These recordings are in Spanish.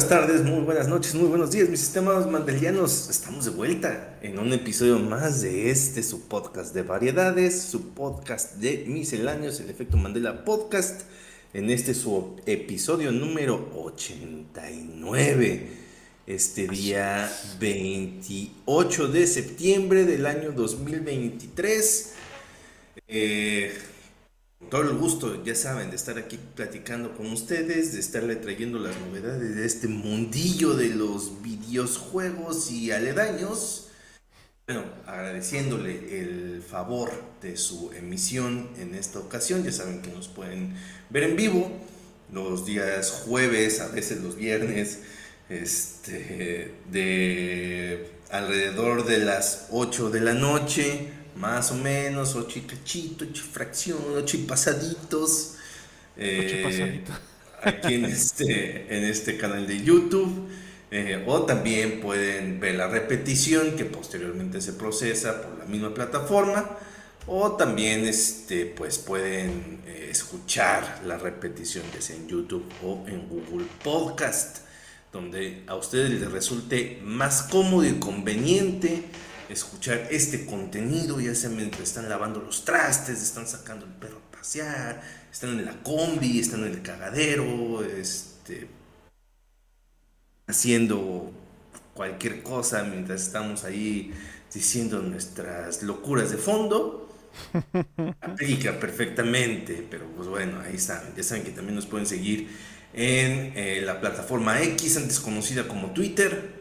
Buenas tardes, muy buenas noches, muy buenos días, mis sistemas mandelianos. Estamos de vuelta en un episodio más de este, su podcast de variedades, su podcast de misceláneos, el efecto Mandela Podcast. En este su episodio número 89. Este día 28 de septiembre del año 2023. Eh, todo el gusto, ya saben, de estar aquí platicando con ustedes, de estarle trayendo las novedades de este mundillo de los videojuegos y aledaños. Bueno, agradeciéndole el favor de su emisión en esta ocasión. Ya saben que nos pueden ver en vivo los días jueves, a veces los viernes, este, de alrededor de las 8 de la noche más o menos, ocho y cachito, ocho fracción, ocho y pasaditos. Eh, aquí en este, en este canal de YouTube. Eh, o también pueden ver la repetición que posteriormente se procesa por la misma plataforma. O también este, pues pueden eh, escuchar la repetición que sea en YouTube o en Google Podcast, donde a ustedes les resulte más cómodo y conveniente escuchar este contenido, ya sea mientras están lavando los trastes, están sacando el perro a pasear, están en la combi, están en el cagadero, este, haciendo cualquier cosa mientras estamos ahí diciendo nuestras locuras de fondo. Aplica perfectamente, pero pues bueno, ahí están. Ya saben que también nos pueden seguir en eh, la plataforma X, antes conocida como Twitter,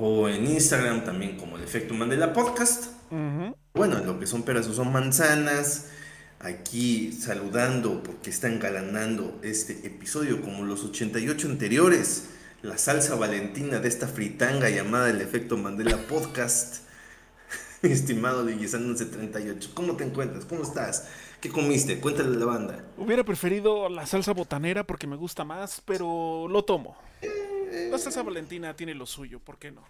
o en Instagram también como el efecto Mandela Podcast. Bueno, lo que son peras o son manzanas. Aquí saludando porque está engalanando este episodio como los 88 anteriores. La salsa valentina de esta fritanga llamada el efecto Mandela Podcast. Estimado Digisano 38, ¿cómo te encuentras? ¿Cómo estás? ¿Qué comiste? Cuéntale a la banda. Hubiera preferido la salsa botanera porque me gusta más, pero lo tomo. La salsa valentina tiene lo suyo, ¿por qué no?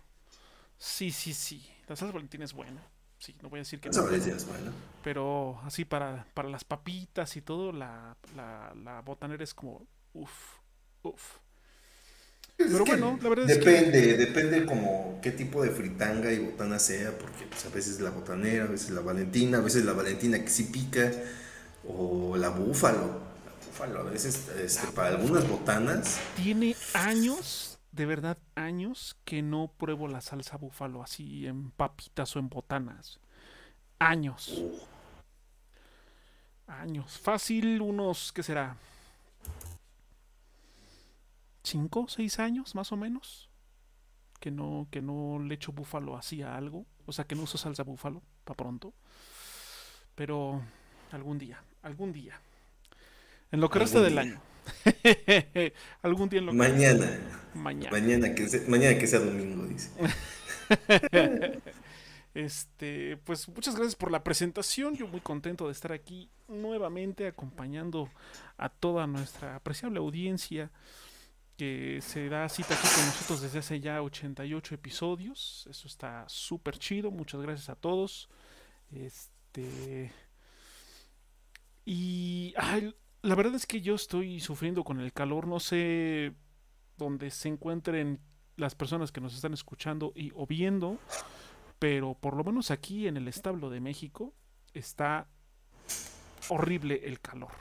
Sí, sí, sí. La salsa valentina es buena. Sí, no voy a decir que no. es buena. Pero así para, para las papitas y todo, la, la, botanera es como, uff, uff. Pero bueno, la verdad es que... Depende, depende como qué tipo de fritanga y botana sea, porque pues, a veces la botanera, a veces la valentina, a veces la valentina que sí pica, o la búfalo. Búfalo, a veces este, para algunas botanas. Tiene años de verdad años que no pruebo la salsa búfalo así en papitas o en botanas. Años. Años. Fácil unos, ¿qué será? ¿Cinco, seis años más o menos? Que no, que no le echo búfalo así a algo. O sea, que no uso salsa búfalo para pronto. Pero algún día, algún día. En lo que resta del año. Algún día en lo Mañana. Mañana. Mañana que, sea, mañana que sea domingo, dice. Este, pues muchas gracias por la presentación. Yo muy contento de estar aquí nuevamente acompañando a toda nuestra apreciable audiencia que se da cita aquí con nosotros desde hace ya 88 episodios. Eso está súper chido. Muchas gracias a todos. Este. Y. Ay, la verdad es que yo estoy sufriendo con el calor, no sé dónde se encuentren las personas que nos están escuchando y o viendo, pero por lo menos aquí en el establo de México está horrible el calor.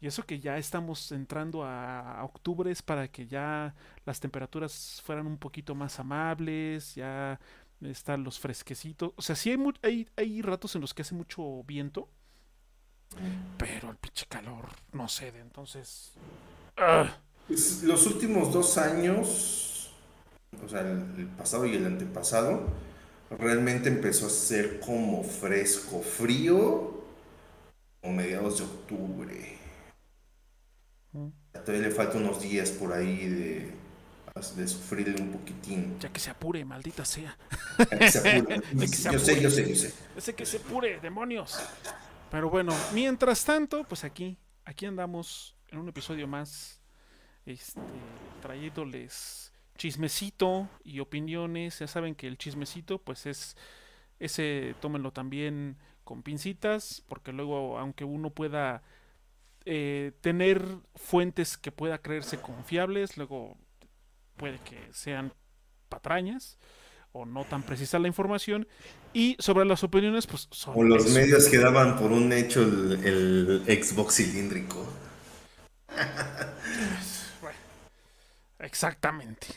Y eso que ya estamos entrando a, octubre es para que ya las temperaturas fueran un poquito más amables, ya están los fresquecitos. O sea, sí hay, hay, hay ratos en los que hace mucho viento, pero el pinche calor no cede, entonces. Los últimos dos años, o sea, el, pasado y el antepasado, realmente empezó a ser como fresco, frío, o mediados de octubre. Todavía le falta unos días por ahí de, de sufrirle un poquitín. Ya que se apure, maldita sea. Ya que se apure. yo sé, yo sé, yo sé. Ese que se apure, demonios. Pero bueno, mientras tanto, pues aquí, aquí andamos en un episodio más, este, trayéndoles chismecito y opiniones. Ya saben que el chismecito, pues es ese, tómenlo también con pincitas, porque luego, aunque uno pueda eh, tener fuentes que pueda creerse confiables, luego puede que sean patrañas o no tan precisa la información. Y sobre las opiniones, pues son... O los medios que daban por un hecho el, Xbox cilíndrico. exactamente.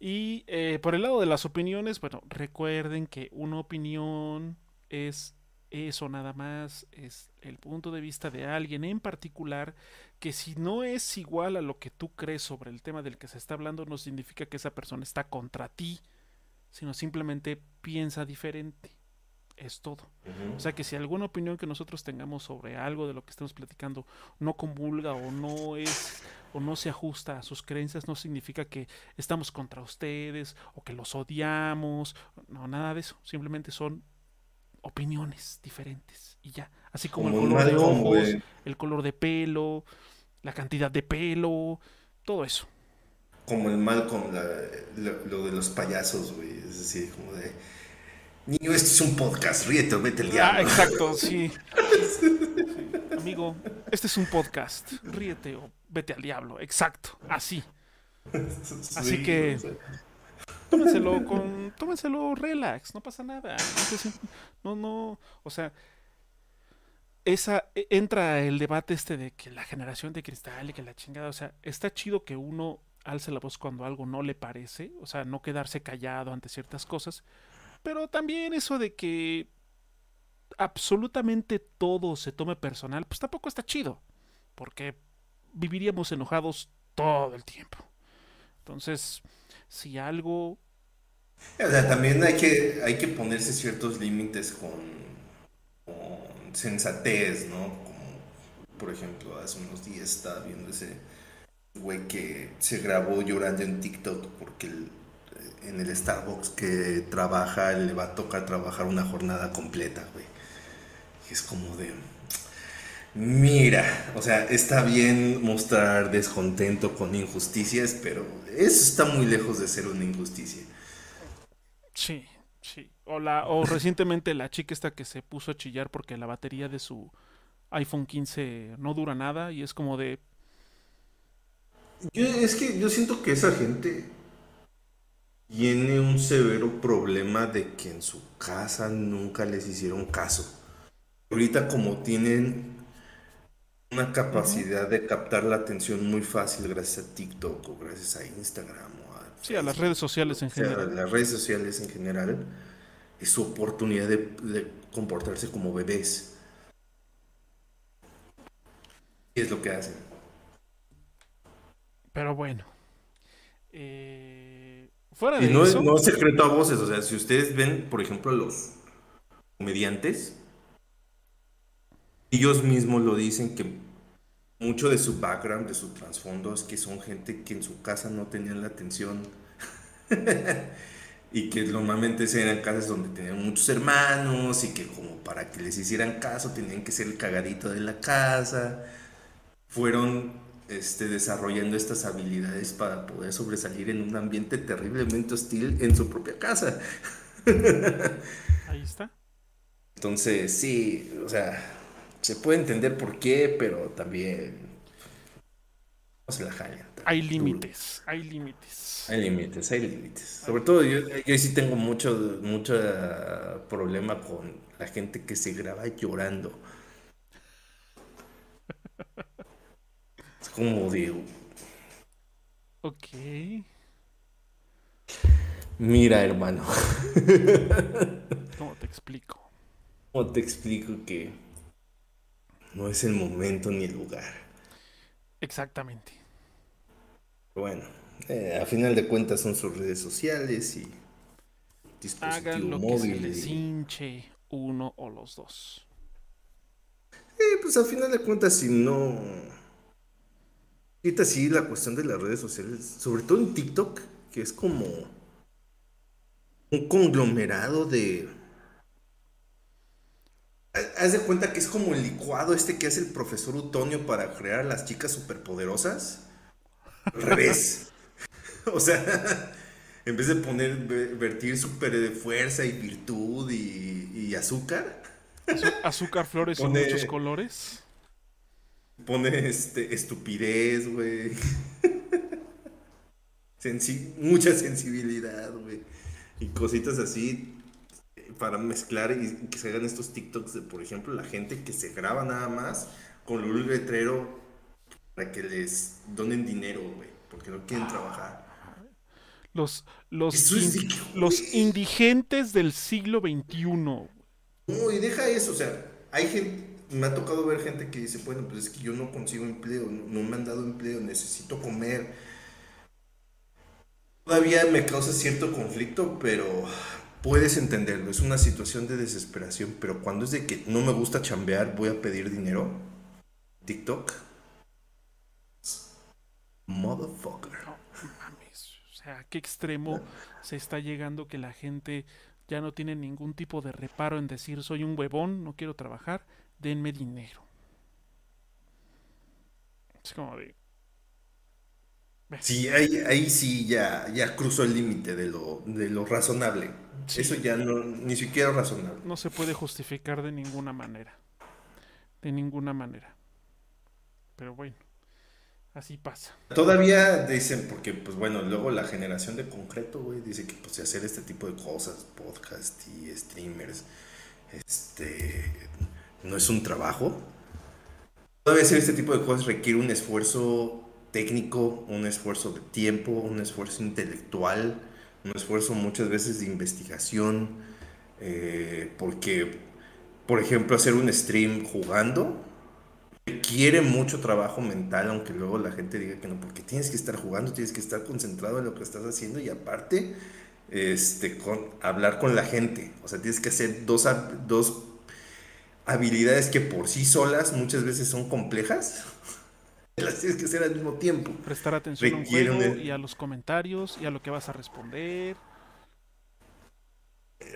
Y eh, por el lado de las opiniones, bueno, recuerden que una opinión es eso nada más, es el punto de vista de alguien en particular que si no es igual a lo que tú crees sobre el tema del que se está hablando, no significa que esa persona está contra ti sino simplemente piensa diferente. Es todo. O sea que si alguna opinión que nosotros tengamos sobre algo de lo que estemos platicando no convulga o no es o no se ajusta a sus creencias, no significa que estamos contra ustedes o que los odiamos. No, nada de eso. Simplemente son opiniones diferentes y ya. Así como, el color de ojos, el color de pelo, la cantidad de pelo, todo eso como el mal con lo, de los payasos, güey. Es decir, como de. Niño, este es un podcast, ríete o vete el diablo. Ah, exacto, sí. Amigo, este es un podcast, ríete o vete al diablo. Exacto, así. Así que. Tómenselo con. Tómenselo relax, no pasa nada. No, no. O sea. Esa, e, entra el debate este de que la generación de cristal y que la chingada, o sea, está chido que uno alce la voz cuando algo no le parece, o sea, no quedarse callado ante ciertas cosas, pero también eso de que absolutamente todo se tome personal, pues tampoco está chido, porque viviríamos enojados todo el tiempo. Entonces, si algo... O sea, también hay que, hay que ponerse ciertos límites con, con sensatez, ¿no? Como, por ejemplo, hace unos días estaba viendo ese güey que se grabó llorando en TikTok porque en el Starbucks que trabaja le va a tocar trabajar una jornada completa, güey. Y es como de... Mira, o sea, está bien mostrar descontento con injusticias, pero eso está muy lejos de ser una injusticia. Sí, sí. O, la, o recientemente la chica esta que se puso a chillar porque la batería de su iPhone 15 no dura nada y es como de, yo, es que yo siento que esa gente tiene un severo problema de que en su casa nunca les hicieron caso. Ahorita como tienen una capacidad de captar la atención muy fácil gracias a TikTok o gracias a Instagram o a, sí, a las redes sociales en general. las redes sociales en general es su oportunidad de, comportarse como bebés. Y es lo que hacen. Pero bueno. Eh, fuera de y no, eso, no es secreto a voces. O sea, si ustedes ven, por ejemplo, a los comediantes, ellos mismos lo dicen que mucho de su background, de su trasfondo, es que son gente que en su casa no tenían la atención. y que normalmente eran casas donde tenían muchos hermanos y que como para que les hicieran caso tenían que ser el cagadito de la casa. Fueron este, desarrollando estas habilidades para poder sobresalir en un ambiente terriblemente hostil en su propia casa. Ahí está. Entonces, sí, o sea, se puede entender por qué, pero también no se la. Hay límites, hay límites. Hay límites, hay límites. Sobre todo yo, yo sí tengo mucho, mucho problema con la gente que se graba llorando. como digo. Ok. Mira, hermano. ¿Cómo te explico? ¿Cómo te explico que no es el momento ni el lugar? Exactamente. Bueno, eh, a final de cuentas son sus redes sociales y dispositivo Hagan lo móvil. Que se les hinche uno o los dos. Eh, pues a final de cuentas, si no Ahorita sí, la cuestión de las redes sociales, sobre todo en TikTok, que es como un conglomerado de... Haz de cuenta que es como el licuado este que hace el profesor Utonio para crear a las chicas superpoderosas. Al revés. o sea, en vez de poner, vertir super de fuerza y virtud y, azúcar. azúcar, flores y muchos colores. Pone este, estupidez, güey. mucha sensibilidad, güey. Y cositas así para mezclar y que se hagan estos TikToks de, por ejemplo, la gente que se graba nada más con un letrero para que les donen dinero, güey, porque no quieren trabajar. Los, los, los indigentes del siglo XXI. No, y deja eso, o sea, hay gente, me ha tocado ver gente que dice, bueno, pues es que yo no consigo empleo, no, me han dado empleo, necesito comer. Todavía me causa cierto conflicto, pero puedes entenderlo, es una situación de desesperación, pero cuando es de que no me gusta chambear, voy a pedir dinero, TikTok, motherfucker. o sea, qué extremo se está llegando que la gente ya no tiene ningún tipo de reparo en decir soy un huevón, no quiero trabajar, denme dinero. Es como de... Sí, ahí, sí ya, ya cruzó el límite de lo, de lo razonable. Eso ya no, ni siquiera razonable. No se puede justificar de ninguna manera. De ninguna manera. Pero bueno, así pasa. Todavía dicen, porque pues bueno, luego la generación de concreto, güey, dice que pues hacer este tipo de cosas, podcast y streamers, este, no es un trabajo. Todavía hacer este tipo de cosas requiere un esfuerzo técnico, un esfuerzo de tiempo, un esfuerzo intelectual, un esfuerzo muchas veces de investigación, eh, porque, por ejemplo, hacer un stream jugando requiere mucho trabajo mental, aunque luego la gente diga que no, porque tienes que estar jugando, tienes que estar concentrado en lo que estás haciendo y aparte, este, con, hablar con la gente, o sea, tienes que hacer dos, dos habilidades que por sí solas muchas veces son complejas las tienes que hacer al mismo tiempo. Prestar atención a un juego y a los comentarios y a lo que vas a responder.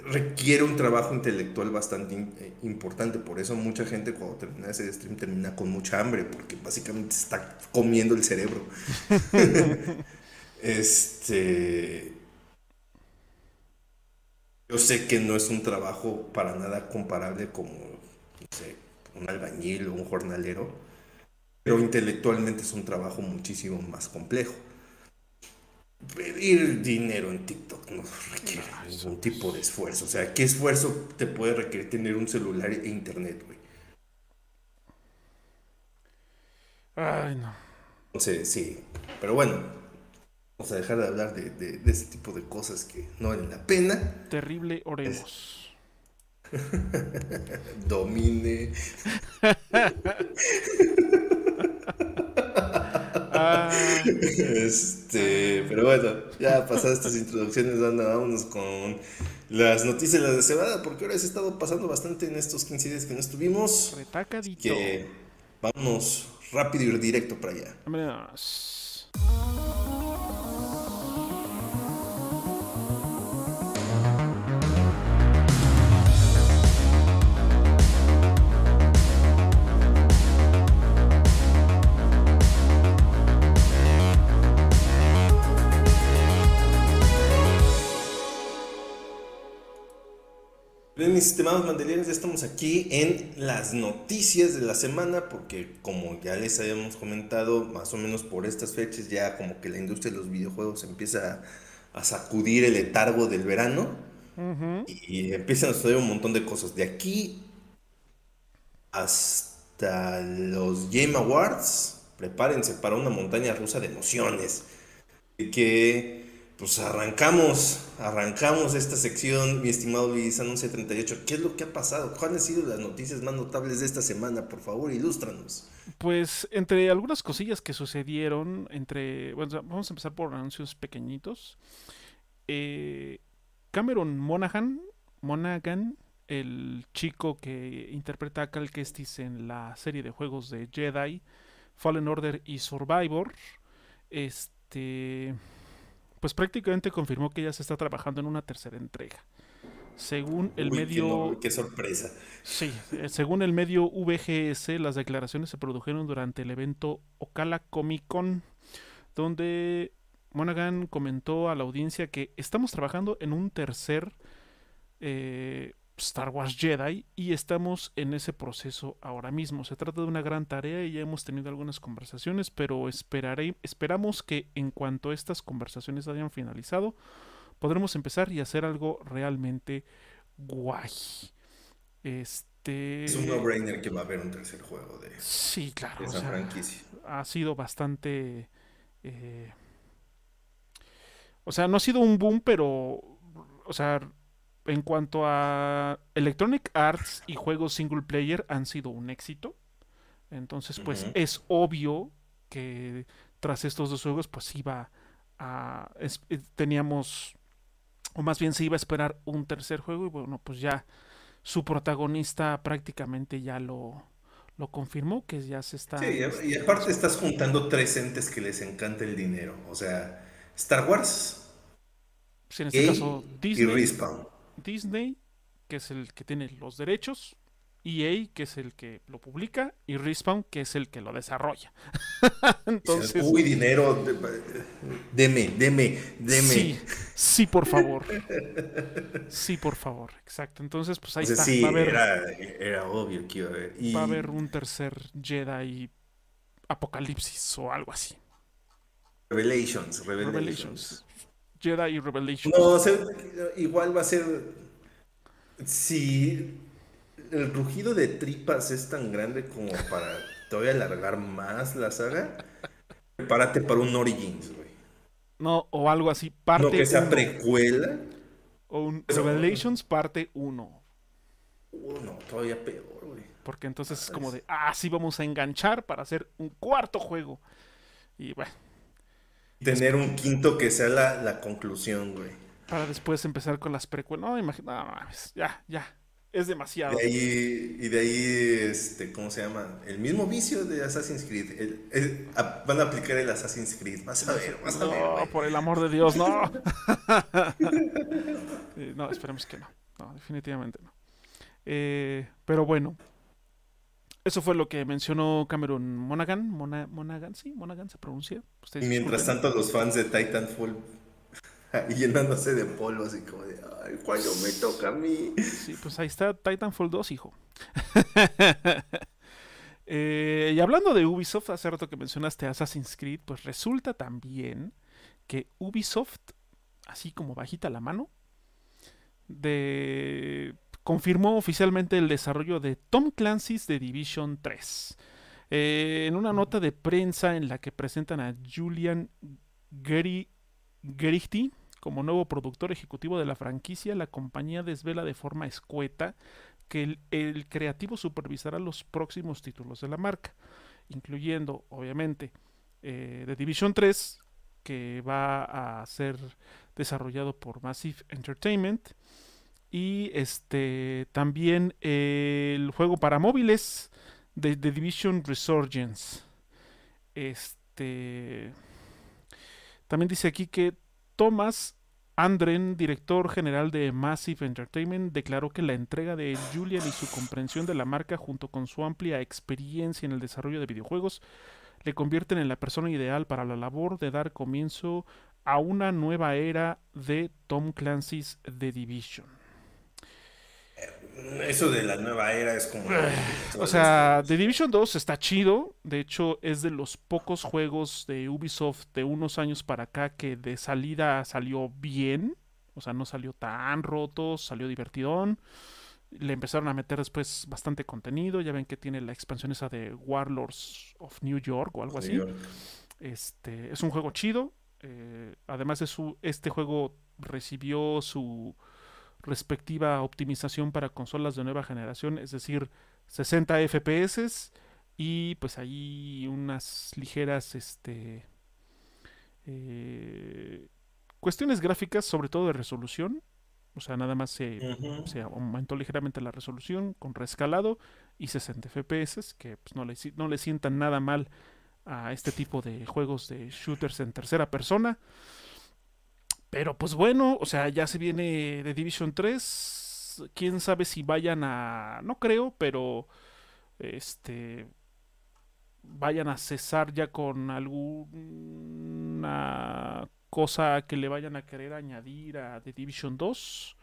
Requiere un trabajo intelectual bastante eh, importante, por eso mucha gente cuando termina ese stream termina con mucha hambre, porque básicamente se está comiendo el cerebro. este. Yo sé que no es un trabajo para nada comparable como, sé, un albañil o un jornalero pero intelectualmente es un trabajo muchísimo más complejo. Pedir dinero en TikTok no requiere ningún tipo de esfuerzo. O sea, ¿qué esfuerzo te puede requerir tener un celular e internet, güey? Ay, no. Entonces, sí. Pero bueno, vamos a dejar de hablar de, de, ese tipo de cosas que no valen la pena. Terrible oremos. Domine. Este, pero bueno, ya pasadas estas introducciones, anda, vámonos con las noticias de la semana, porque ahora se ha estado pasando bastante en estos 15 días que no estuvimos. Retacadito. Que vamos rápido y directo para allá. Vámonos. Bien, mis estimados mandelieros, ya estamos aquí en las noticias de la semana, porque como ya les habíamos comentado, más o menos por estas fechas ya como que la industria de los videojuegos empieza a sacudir el letargo del verano y, empiezan a suceder un montón de cosas. De aquí hasta los Game Awards, prepárense para una montaña rusa de emociones. Y que pues arrancamos, arrancamos esta sección, mi estimado Luis, Anuncio 38. ¿Qué es lo que ha pasado? ¿Cuáles han sido las noticias más notables de esta semana? Por favor, ilústranos. Pues entre algunas cosillas que sucedieron, entre, bueno, vamos a empezar por anuncios pequeñitos. Eh, Cameron Monaghan, Monaghan, el chico que interpreta a Cal Kestis en la serie de juegos de Jedi, Fallen Order y Survivor, este pues prácticamente confirmó que ya se está trabajando en una tercera entrega. Según el medio. Qué, sorpresa. Sí, eh, según el medio VGS, las declaraciones se produjeron durante el evento Ocala Comic Con, donde Monaghan comentó a la audiencia que estamos trabajando en un tercer. Eh, Star Wars Jedi y estamos en ese proceso ahora mismo. Se trata de una gran tarea y ya hemos tenido algunas conversaciones, pero esperaré, esperamos que en cuanto estas conversaciones hayan finalizado, podremos empezar y hacer algo realmente guay. Este... Es un no-brainer que va a haber un tercer juego de, sí, claro, esa franquicia. Ha sido bastante... Eh, o sea, no ha sido un boom, pero... O sea, en cuanto a Electronic Arts y juegos single player han sido un éxito. Entonces, pues es obvio que tras estos dos juegos, pues iba a... Eh, teníamos, o más bien se iba a esperar un tercer juego y bueno, pues ya su protagonista prácticamente ya lo, lo confirmó, que ya se está... Sí, y aparte estás juntando tres entes que les encanta el dinero. O sea, Star Wars, pues en este caso, Disney, y Respawn. Disney, que es el que tiene los derechos, EA, que es el que lo publica, y Respawn, que es el que lo desarrolla. Entonces, uy, dinero, deme, deme, deme. Sí, sí, por favor. Sí, por favor, exacto. Entonces, pues ahí está. Sí, era, obvio que iba a haber. Va a haber un tercer Jedi Apocalipsis o algo así. Revelations, Revelations. Jedi Revelations. No, igual va a ser. Si el rugido de tripas es tan grande como para todavía alargar más la saga, prepárate para un Origins, güey. No, o algo así, parte No que sea precuela. O un Revelations parte 1. Uno, todavía peor, güey. Porque entonces es como de, ah, sí vamos a enganchar para hacer un cuarto juego. Y bueno. Tener un quinto que sea la, la conclusión, güey. Para después empezar con las precuelas. No, imagínate, no, ya, ya, es demasiado. y de ahí, este, ¿cómo se llama? El mismo vicio de Assassin's Creed. van a aplicar el Assassin's Creed. Vas a ver, vas a ver. No, por el amor de Dios, no. no, esperemos que no. No, definitivamente no. Eh, pero bueno, eso fue lo que mencionó Cameron Monaghan. Monaghan, sí, Monaghan se pronuncia. y mientras tanto, los fans de Titanfall llenándose de polvo, así como de, ay, cuando me toca a mí. Sí, pues ahí está Titanfall 2, hijo. Eh, y hablando de Ubisoft, hace rato que mencionaste Assassin's Creed, pues resulta también que Ubisoft, así como bajita la mano, de confirmó oficialmente el desarrollo de Tom Clancy's The Division 3. Eh, en una nota de prensa en la que presentan a Julian Gerichty, como nuevo productor ejecutivo de la franquicia, la compañía desvela de forma escueta que el, creativo supervisará los próximos títulos de la marca, incluyendo, obviamente, eh, The Division 3, que va a ser desarrollado por Massive Entertainment, y este también el juego para móviles de The Division Resurgence. Este también dice aquí que Thomas Andren, director general de Massive Entertainment, declaró que la entrega de Julian y su comprensión de la marca junto con su amplia experiencia en el desarrollo de videojuegos le convierten en la persona ideal para la labor de dar comienzo a una nueva era de Tom Clancy's The Division. Eso de la nueva era es como... o sea, The Division 2 está chido. De hecho, es de los pocos juegos de Ubisoft de unos años para acá que de salida salió bien. O sea, no salió tan roto, salió divertidón. Le empezaron a meter después bastante contenido. Ya ven que tiene la expansión esa de Warlords of New York o algo así. Este, es un juego chido. Eh, además de su, este juego recibió su respectiva optimización para consolas de nueva generación, es decir, 60 FPS y pues ahí unas ligeras este, eh, cuestiones gráficas, sobre todo de resolución. O sea, nada más se, aumentó ligeramente la resolución con rescalado y 60 FPS, que pues, no, le, no le sientan nada mal a este tipo de juegos de shooters en tercera persona. Pero pues bueno, o sea, ya se viene de Division 3. Quién sabe si vayan a. No creo, pero. Este. Vayan a cesar ya con alguna cosa que le vayan a querer añadir a The Division 2.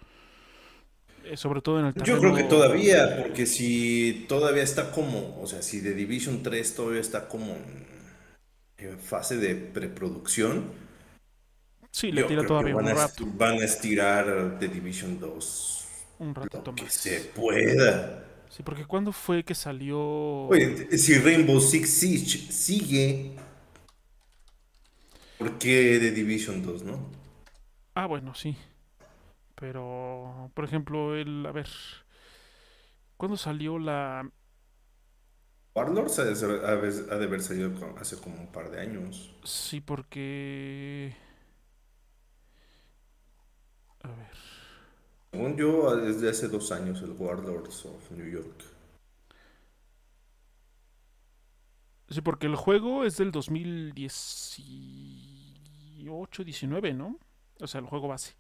Eh, sobre todo en el Yo creo que todavía, porque si todavía está como, o sea, si The Division 3 todavía está como en fase de preproducción. Sí, le tira todavía van un a, rato. Van a estirar The Division 2 un ratito lo que más. se pueda. Sí, porque ¿cuándo fue que salió? Oye, si Rainbow Six Siege sigue, ¿por qué The Division 2, no? Ah, bueno, sí. Pero, por ejemplo, el, a ver, ¿cuándo salió la... Warlords ha de, haber salido hace como un par de años. Sí, porque... A ver. Según yo, desde hace dos años, el Warlords of New York. Sí, porque el juego es del 2018, 19, ¿no? O sea, el juego base.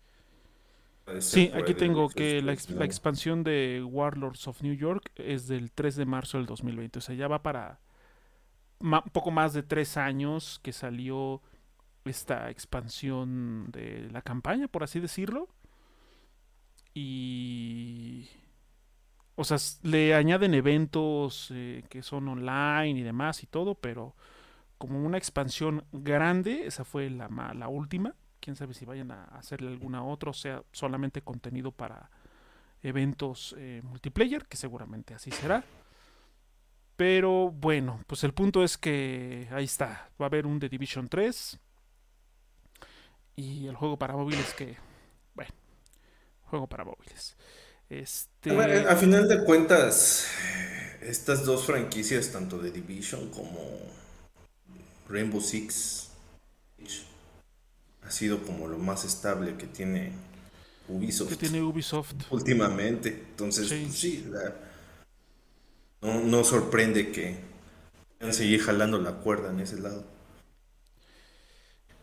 Sí, aquí tengo que la, 18, ex- la expansión de Warlords of New York es del 3 de marzo del 2020. O sea, ya va para un poco más de tres años que salió esta expansión de la campaña, por así decirlo. Y... O sea, le añaden eventos eh, que son online y demás y todo, pero como una expansión grande, esa fue la, la última. Quién sabe si vayan a hacerle alguna otra, o sea, solamente contenido para eventos eh, multiplayer, que seguramente así será. Pero bueno, pues el punto es que ahí está. Va a haber un The Division 3. Y el juego para móviles que. Bueno, juego para móviles. Este. A ver, a final de cuentas, estas dos franquicias, tanto de Division como Rainbow Six, ha sido como lo más estable que tiene Ubisoft que tiene Ubisoft. últimamente. Entonces, Sí. pues sí, no, no sorprende que seguir jalando la cuerda en ese lado.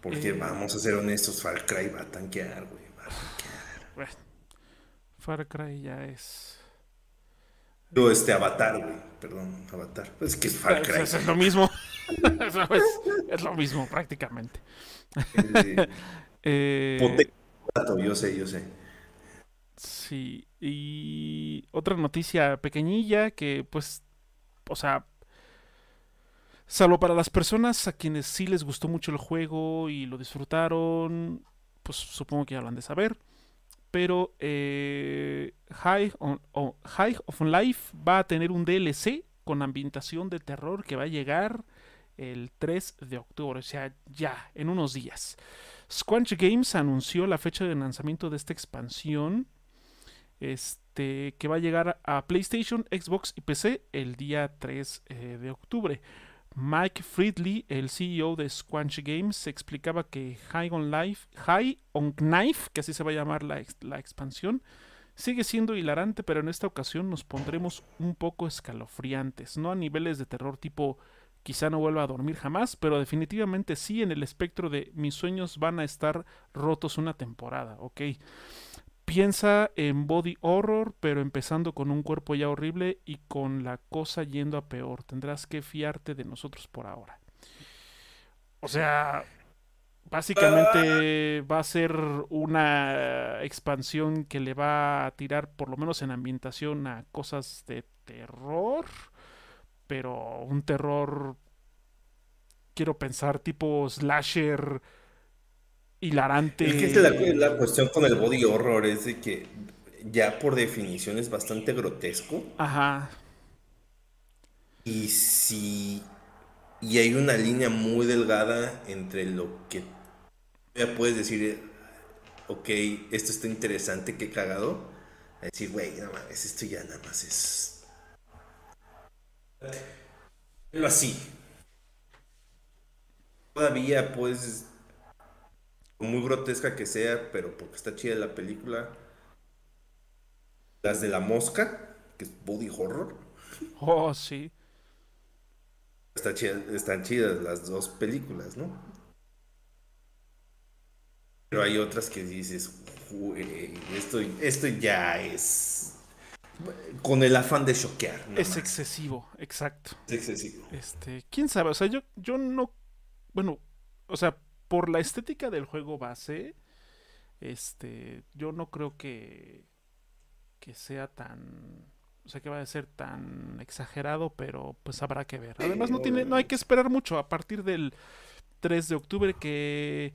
Porque Eh. vamos a ser honestos, Far Cry va a tanquear, güey. va a tanquear. Bueno, Far Cry ya es. Digo, este Avatar, güey. Perdón, Avatar. Pues que es Far Cry. es- es lo mismo. Es, es lo mismo, prácticamente. Eh, Eh, Potente yo sé, yo sé. Sí, y otra noticia pequeñilla que pues, o sea, salvo para las personas a quienes sí les gustó mucho el juego y lo disfrutaron, pues supongo que ya lo han de saber, pero eh, High, of Life va a tener un DLC con ambientación de terror que va a llegar el 3 de octubre, o sea, ya, en unos días. Squanch Games anunció la fecha de lanzamiento de esta expansión este, que va a llegar a PlayStation, Xbox y PC el día 3 eh, de octubre. Mike Friedley, el CEO de Squanch Games, explicaba que High on Life, High on Knife, que así se va a llamar la, la expansión, sigue siendo hilarante, pero en esta ocasión nos pondremos un poco escalofriantes, no a niveles de terror tipo quizá no vuelva a dormir jamás, pero definitivamente sí en el espectro de mis sueños van a estar rotos una temporada, ¿ok? Piensa en body horror, pero empezando con un cuerpo ya horrible y con la cosa yendo a peor. Tendrás que fiarte de nosotros por ahora. O sea, básicamente va a ser una expansión que le va a tirar, por lo menos en ambientación, a cosas de terror, pero un terror, quiero pensar, tipo slasher hilarante. Es que es la, la cuestión con el body horror es de que ya por definición es bastante grotesco. Ajá. Y si. Y hay una línea muy delgada entre lo que ya puedes decir, ok, esto está interesante, qué cagado. A decir, güey, no mames, esto ya nada más es. Pero así. Todavía, pues. Muy grotesca que sea, pero porque está chida la película. Las de la mosca, que es body horror. Oh, sí. Está chida- están chidas las dos películas, ¿no? Pero hay otras que dices, "Güey, esto, esto ya es con el afán de choquear. Es más. excesivo, exacto. Es excesivo. Este, quién sabe, o sea, yo, yo no, bueno, o sea, por la estética del juego base, este, yo no creo que, que sea tan o sea que va a ser tan exagerado, pero pues habrá que ver. Además no tiene no hay que esperar mucho. A partir del 3 de octubre que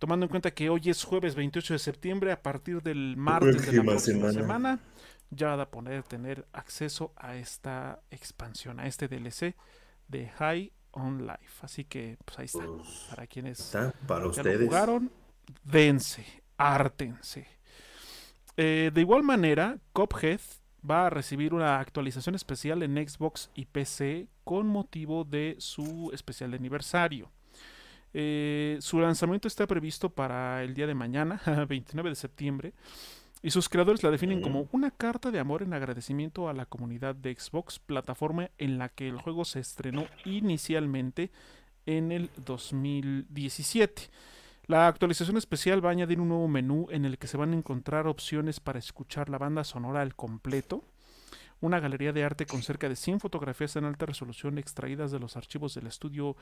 tomando en cuenta que hoy es jueves 28 de septiembre, a partir del martes de la próxima semana, ya va a poder tener acceso a esta expansión, a este DLC de High on Life. Así que pues ahí está. Pues, para quienes para ustedes. jugaron, dense, ártense. Eh, de igual manera, Cophead va a recibir una actualización especial en Xbox y PC con motivo de su especial de aniversario. Eh, su lanzamiento está previsto para el día de mañana, 29 de septiembre, y sus creadores la definen como una carta de amor en agradecimiento a la comunidad de Xbox, plataforma en la que el juego se estrenó inicialmente en el 2017. La actualización especial va a añadir un nuevo menú en el que se van a encontrar opciones para escuchar la banda sonora al completo, una galería de arte con cerca de 100 fotografías en alta resolución extraídas de los archivos del estudio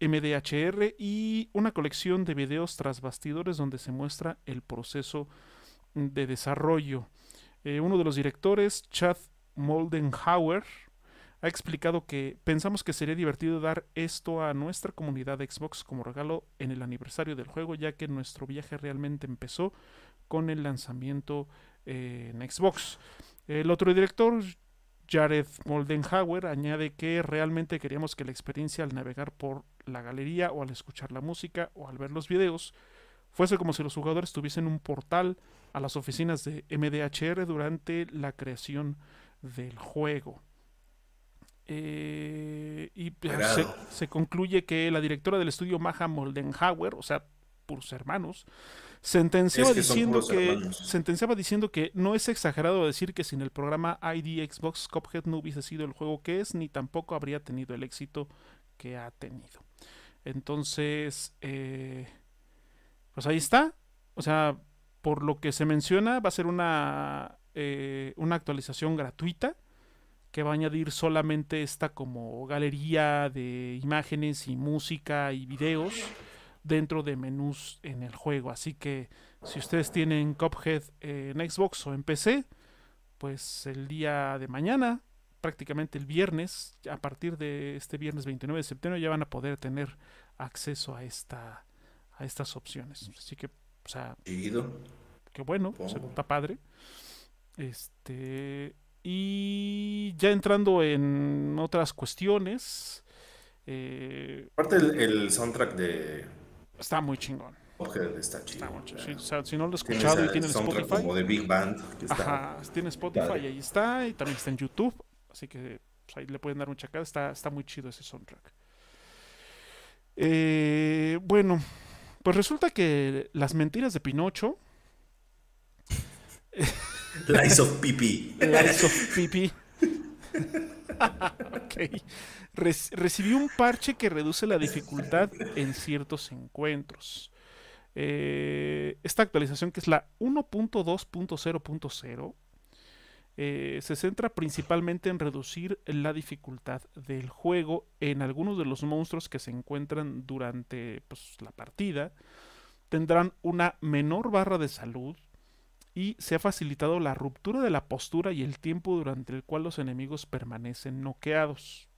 MDHR y una colección de videos tras bastidores donde se muestra el proceso de desarrollo. Eh, uno de los directores, Chad Moldenhauer, ha explicado que pensamos que sería divertido dar esto a nuestra comunidad de Xbox como regalo en el aniversario del juego, ya que nuestro viaje realmente empezó con el lanzamiento eh, en Xbox. El otro director, Jared Moldenhauer, añade que realmente queríamos que la experiencia al navegar por la galería o al escuchar la música o al ver los videos fuese como si los jugadores tuviesen un portal a las oficinas de MDHR durante la creación del juego. Eh, y se, concluye que la directora del estudio Maja Moldenhauer, o sea, por sus hermanos, sentenciaba diciendo que sentenciaba diciendo que no es exagerado decir que sin el programa ID Xbox Cuphead no hubiese sido el juego que es ni tampoco habría tenido el éxito que ha tenido. Entonces, eh, pues ahí está. O sea, por lo que se menciona, va a ser una, eh, una actualización gratuita que va a añadir solamente esta como galería de imágenes y música y videos dentro de menús en el juego. Así que si ustedes tienen Cuphead en Xbox o en PC, pues el día de mañana, prácticamente el viernes, a partir de este viernes 29 de septiembre, ya van a poder tener acceso a esta a estas opciones. Así que, o sea, que bueno, está padre. Este, y ya entrando en otras cuestiones. Eh, Aparte el, soundtrack de... Está muy chingón. está chido. si no lo he escuchado y tiene Spotify. como de Big Band. ajá, tiene Spotify y ahí está. Y también está en YouTube. Así que pues, ahí le pueden dar un chacada. Está, está muy chido ese soundtrack. Eh, bueno, pues resulta que las mentiras de Pinocho Lies of Pipi. Lies of Pipi. ok. recibió un parche que reduce la dificultad en ciertos encuentros. Eh, esta actualización, que es la 1.2.0.0, eh, se centra principalmente en reducir la dificultad del juego en algunos de los monstruos que se encuentran durante pues, la partida. Tendrán una menor barra de salud, y se ha facilitado la ruptura de la postura y el tiempo durante el cual los enemigos permanecen noqueados.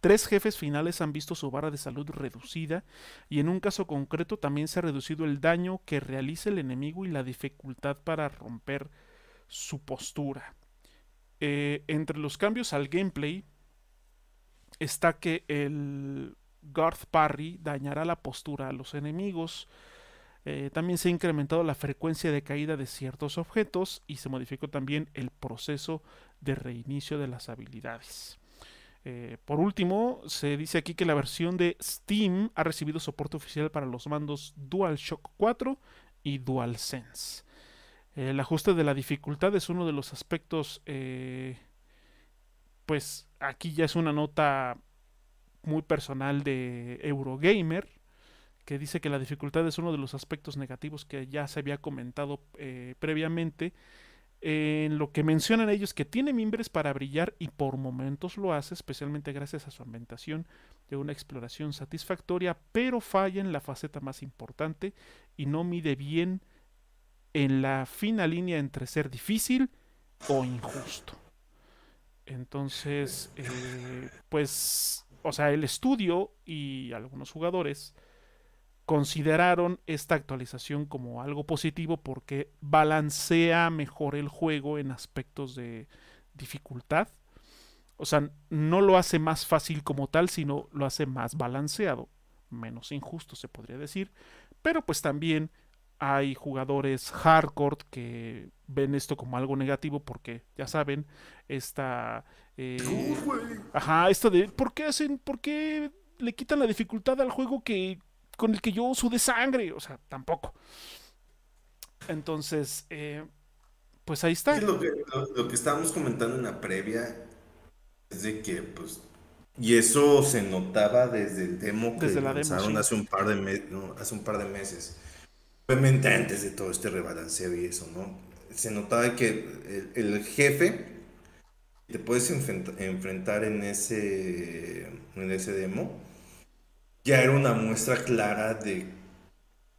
Tres jefes finales han visto su barra de salud reducida y en un caso concreto también se ha reducido el daño que realiza el enemigo y la dificultad para romper su postura. Eh, entre los cambios al gameplay está que el Garth Parry dañará la postura a los enemigos, eh, también se ha incrementado la frecuencia de caída de ciertos objetos y se modificó también el proceso de reinicio de las habilidades. Eh, por último, se dice aquí que la versión de Steam ha recibido soporte oficial para los mandos DualShock 4 y DualSense. El ajuste de la dificultad es uno de los aspectos, eh, pues aquí ya es una nota muy personal de Eurogamer, que dice que la dificultad es uno de los aspectos negativos que ya se había comentado eh, previamente. En lo que mencionan ellos que tiene mimbres para brillar y por momentos lo hace, especialmente gracias a su ambientación de una exploración satisfactoria, pero falla en la faceta más importante y no mide bien en la fina línea entre ser difícil o injusto. Entonces, eh, pues, o sea, el estudio y algunos jugadores consideraron esta actualización como algo positivo porque balancea mejor el juego en aspectos de dificultad. O sea, no lo hace más fácil como tal, sino lo hace más balanceado, menos injusto se podría decir. Pero pues también hay jugadores hardcore que ven esto como algo negativo porque, ya saben, esta... Eh, ajá, esto de... ¿Por qué hacen... ¿Por qué le quitan la dificultad al juego que con el que yo de sangre? O sea, tampoco. Entonces, eh, pues ahí está. lo, que, lo, que estábamos comentando en la previa es de que, pues, y eso se notaba desde el demo que desde lanzaron hace, un par de hace un par de meses obviamente antes de todo este rebalanceo y eso, ¿no? Se notaba que el, jefe te puedes enfrentar en ese, en ese demo, ya era una muestra clara de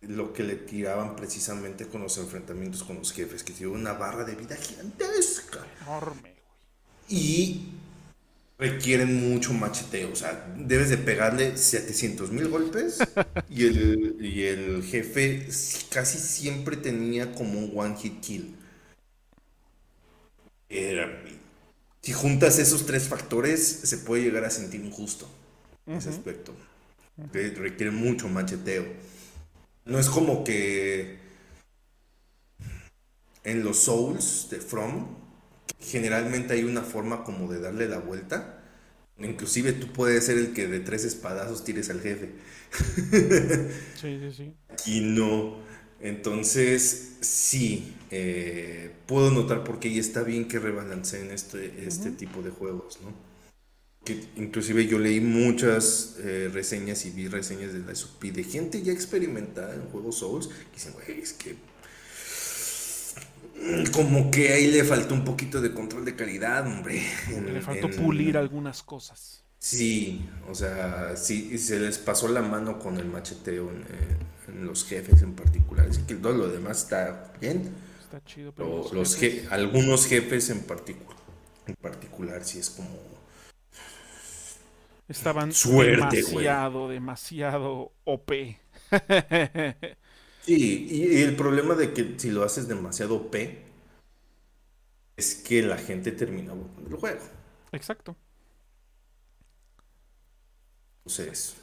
lo que le tiraban precisamente con los enfrentamientos con los jefes, que tiene una barra de vida gigantesca. Enorme, Y requieren mucho macheteo. O sea, debes de pegarle 700 mil golpes y el, y el jefe casi siempre tenía como un one hit kill. si juntas esos tres factores, se puede llegar a sentir injusto ese aspecto. Requiere mucho macheteo. No es como que en los Souls de From generalmente hay una forma como de darle la vuelta. Inclusive tú puedes ser el que de tres espadazos tires al jefe. Sí, sí, sí. Y no. Entonces, sí, eh, puedo notar por qué y está bien que rebalanceen este, este tipo de juegos, ¿no? Que inclusive yo leí muchas eh, reseñas y vi reseñas de la SUP de gente ya experimentada en juegos Souls que dicen, güey, es que como que ahí le faltó un poquito de control de calidad, hombre. le faltó pulir algunas cosas. Sí, o sea, sí, se les pasó la mano con el macheteo en, los jefes en particular. Así que todo lo demás está bien. Está chido, pero los, algunos jefes en, particular en particular sí es como... Estaban demasiado, demasiado OP. Sí, y, el problema de que si lo haces demasiado P es que la gente termina el juego. Exacto. Entonces,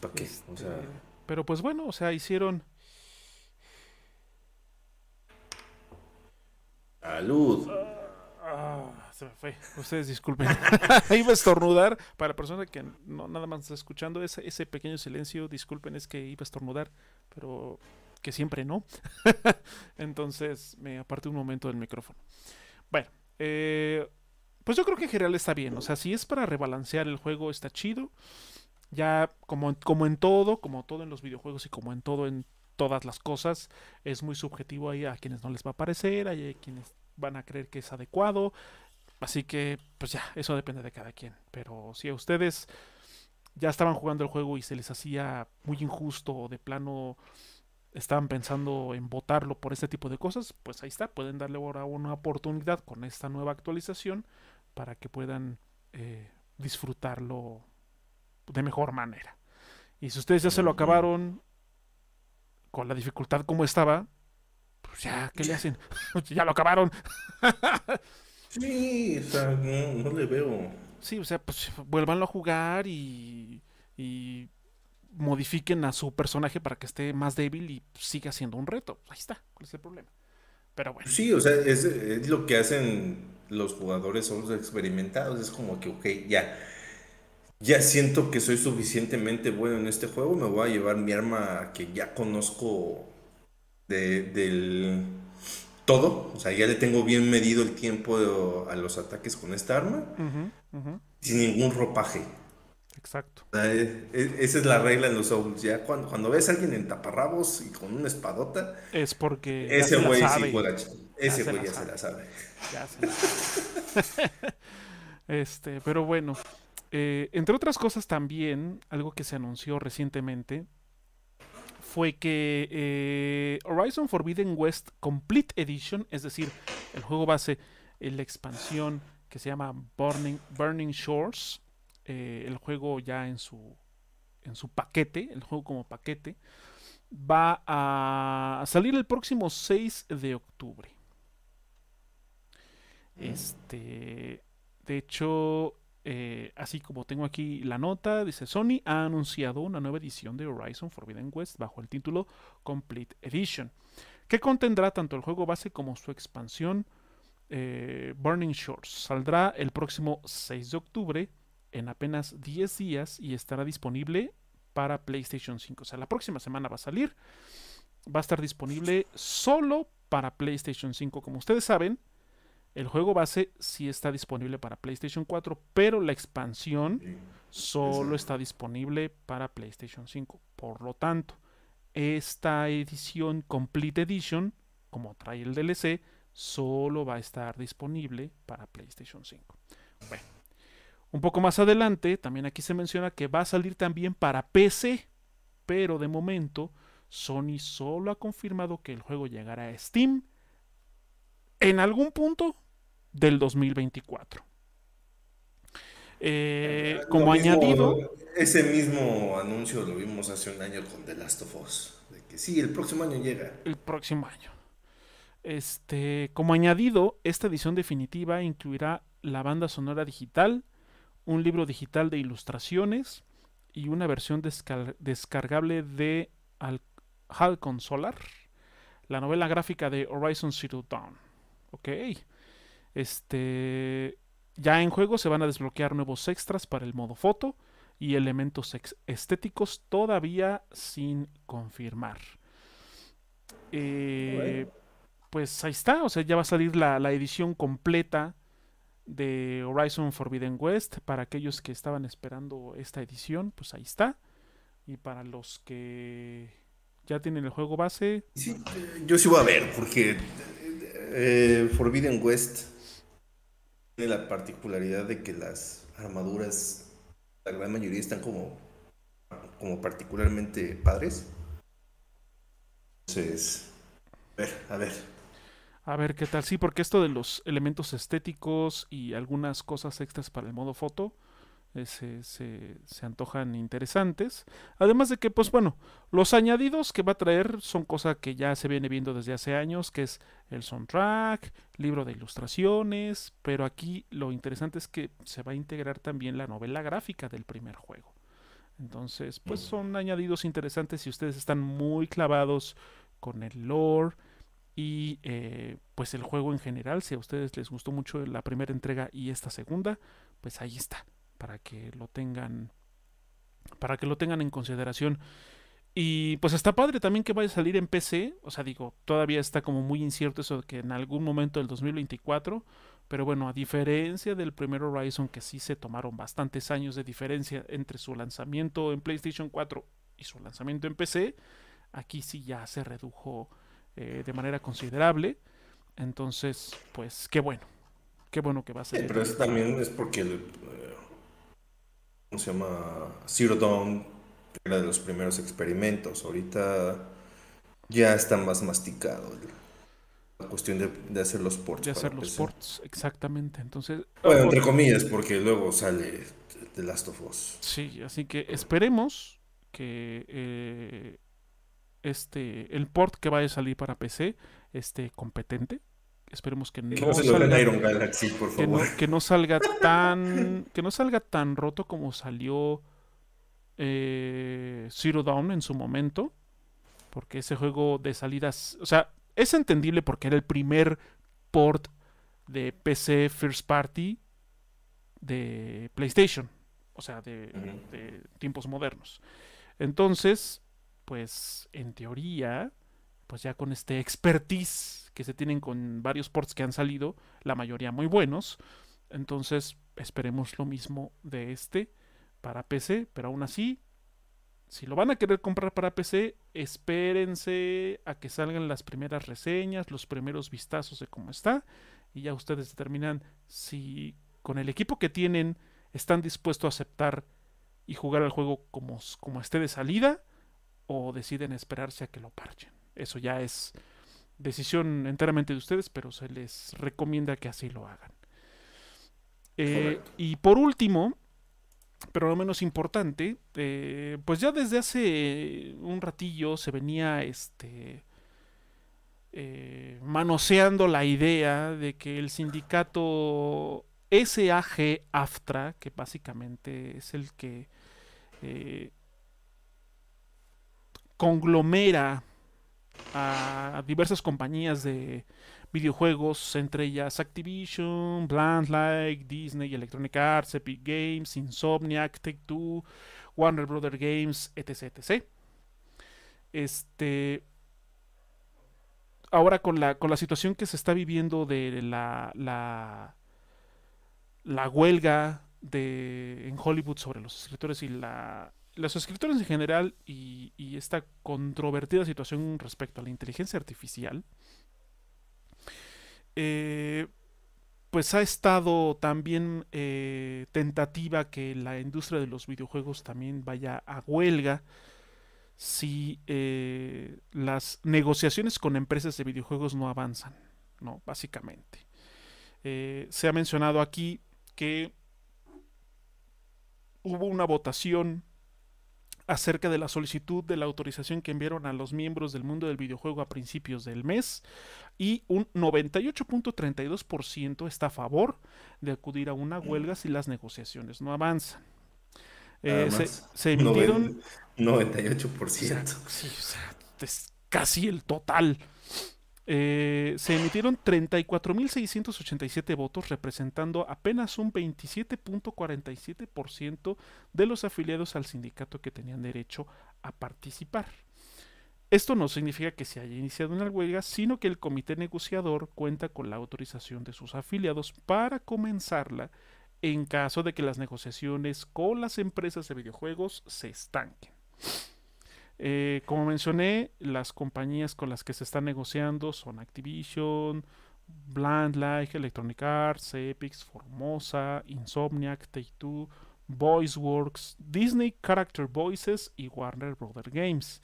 ¿para qué? O sea... Este, pero pues bueno, o sea, hicieron... Salud. Ah, se me fue. Ustedes disculpen. iba a estornudar. Para la persona que no nada más está escuchando ese, ese pequeño silencio, disculpen, es que iba a estornudar. Pero que siempre no. Entonces me aparté un momento del micrófono. Bueno, eh, pues yo creo que en general está bien. O sea, si es para rebalancear el juego, está chido. Ya como, como en todo, como todo en los videojuegos y como en todo en todas las cosas, es muy subjetivo ahí a quienes no les va a parecer, hay quienes van a creer que es adecuado. Así que, pues ya, eso depende de cada quien. Pero si a ustedes ya estaban jugando el juego y se les hacía muy injusto o de plano estaban pensando en votarlo por este tipo de cosas, pues ahí está, pueden darle ahora una oportunidad con esta nueva actualización para que puedan eh, disfrutarlo de mejor manera. Y si ustedes ya se lo acabaron con la dificultad como estaba, pues ya, ¿qué le hacen? ya lo acabaron. sí, o sea, no, le veo. Sí, o sea, pues vuélvanlo a jugar y, y modifiquen a su personaje para que esté más débil y siga siendo un reto. Ahí está, ¿cuál es el problema? Pero bueno. Sí, o sea, es, lo que hacen los jugadores, son los experimentados. Es como que, ok, ya. Ya siento que soy suficientemente bueno en este juego. Me voy a llevar mi arma que ya conozco de, del todo. O sea, ya le tengo bien medido el tiempo a los ataques con esta arma. Sin ningún ropaje. Exacto. esa es la regla en los Souls. Ya cuando, cuando ves a alguien en taparrabos y con una espadota, es porque. Ese güey sí Ese güey ya, se la sabe. Ya se este, pero bueno. Eh, entre otras cosas, también, algo que se anunció recientemente fue que eh, Horizon Forbidden West Complete Edition, es decir, el juego base, la expansión que se llama Burning, Burning Shores, eh, el juego ya en su, en su paquete, el juego como paquete, va a salir el próximo 6 de octubre. Mm. Este, de hecho, eh, así como tengo aquí la nota, dice Sony ha anunciado una nueva edición de Horizon Forbidden West bajo el título Complete Edition, que contendrá tanto el juego base como su expansión eh, Burning Shores. Saldrá el próximo 6 de octubre en apenas 10 días y estará disponible para PlayStation 5. O sea, la próxima semana va a salir. Va a estar disponible solo para PlayStation 5. Como ustedes saben, el juego base sí está disponible para PlayStation 4, pero la expansión solo está disponible para PlayStation 5. Por lo tanto, esta edición Complete Edition, como trae el DLC, solo va a estar disponible para PlayStation 5. Bueno, un poco más adelante, también aquí se menciona que va a salir también para PC, pero de momento Sony solo ha confirmado que el juego llegará a Steam en algún punto del 2024. Eh, como añadido. Ese mismo anuncio lo vimos hace un año con The Last of Us. De que sí, el próximo año llega. El próximo año. Este, como añadido, esta edición definitiva incluirá la banda sonora digital, un libro digital de ilustraciones y una versión descargable de Halcon Solar, la novela gráfica de Horizon Zero Dawn. Ok. Este, ya en juego se van a desbloquear nuevos extras para el modo foto y elementos estéticos todavía sin confirmar. Eh, pues ahí está, o sea, ya va a salir la, edición completa de Horizon Forbidden West. Para aquellos que estaban esperando esta edición, pues ahí está. Y para los que ya tienen el juego base. Sí, yo sí voy a ver, porque eh, Forbidden West tiene la particularidad de que las armaduras, la gran mayoría están como, como particularmente padres. Entonces, a ver, a ver. A ver qué tal. Sí, porque esto de los elementos estéticos y algunas cosas extras para el modo foto, se, se, antojan interesantes. Además de que, pues bueno, los añadidos que va a traer son cosas que ya se viene viendo desde hace años, que es el soundtrack, libro de ilustraciones, pero aquí lo interesante es que se va a integrar también la novela gráfica del primer juego. Entonces, pues son añadidos interesantes si ustedes están muy clavados con el lore y eh, pues el juego en general, si a ustedes les gustó mucho la primera entrega y esta segunda, pues ahí está para que lo tengan para que lo tengan en consideración. Y pues está padre también que vaya a salir en PC, o sea, digo, todavía está como muy incierto eso de que en algún momento del 2024, pero bueno, a diferencia del primer Horizon que sí se tomaron bastantes años de diferencia entre su lanzamiento en PlayStation 4 y su lanzamiento en PC, aquí sí ya se redujo eh, de manera considerable. Entonces, pues qué bueno, qué bueno que va a ser. pero eso también es porque el, se llama? Zero Dawn, era de los primeros experimentos. Ahorita ya está más masticado la cuestión de, hacer los ports. De hacer los ports, exactamente. Entonces, bueno, entre comillas, porque luego sale The Last of Us. Sí, así que esperemos que eh, este el port que vaya a salir para PC esté competente. Esperemos que no, salga, Que no, salga tan que no salga tan roto como salió eh, Zero Dawn en su momento, porque ese juego de salidas, o sea, es entendible porque era el primer port de PC First Party de PlayStation, o sea, de, de tiempos modernos. Entonces, pues en teoría, pues ya con este expertise que se tienen con varios ports que han salido, la mayoría muy buenos. Entonces esperemos lo mismo de este para PC, pero aún así, si lo van a querer comprar para PC, espérense a que salgan las primeras reseñas, los primeros vistazos de cómo está, y ya ustedes determinan si con el equipo que tienen están dispuestos a aceptar y jugar al juego como, como esté de salida, o deciden esperarse a que lo parchen. Eso ya es decisión enteramente de ustedes, pero se les recomienda que así lo hagan. Eh, y por último, pero lo menos importante, eh, pues ya desde hace un ratillo se venía este eh, manoseando la idea de que el sindicato SAG AFTRA, que básicamente es el que conglomera a diversas compañías de videojuegos, entre ellas Activision, Light, Disney, Electronic Arts, Epic Games, Insomniac, Take-Two, Warner Brother Games, etc, etc. Este ahora con la, con la situación que se está viviendo de la, la, la huelga de, en Hollywood sobre los escritores y la, los escritores en general y, esta controvertida situación respecto a la inteligencia artificial, eh, pues ha estado también eh, tentativa que la industria de los videojuegos también vaya a huelga si eh, las negociaciones con empresas de videojuegos no avanzan, ¿no? Básicamente. se ha mencionado aquí que hubo una votación acerca de la solicitud de la autorización que enviaron a los miembros del mundo del videojuego a principios del mes y un 98.32% está a favor de acudir a una huelga si las negociaciones no avanzan. Eh, se, emitieron 98%. sí, es casi el total. Eh, se emitieron 34.687 votos, representando apenas un 27.47% de los afiliados al sindicato que tenían derecho a participar. Esto no significa que se haya iniciado una huelga, sino que el comité negociador cuenta con la autorización de sus afiliados para comenzarla en caso de que las negociaciones con las empresas de videojuegos se estanquen. Eh, como mencioné, las compañías con las que se están negociando son Activision, Light, Electronic Arts, Epic, Formosa, Insomniac, Take-Two, VoiceWorks, Disney Character Voices y Warner Brother Games.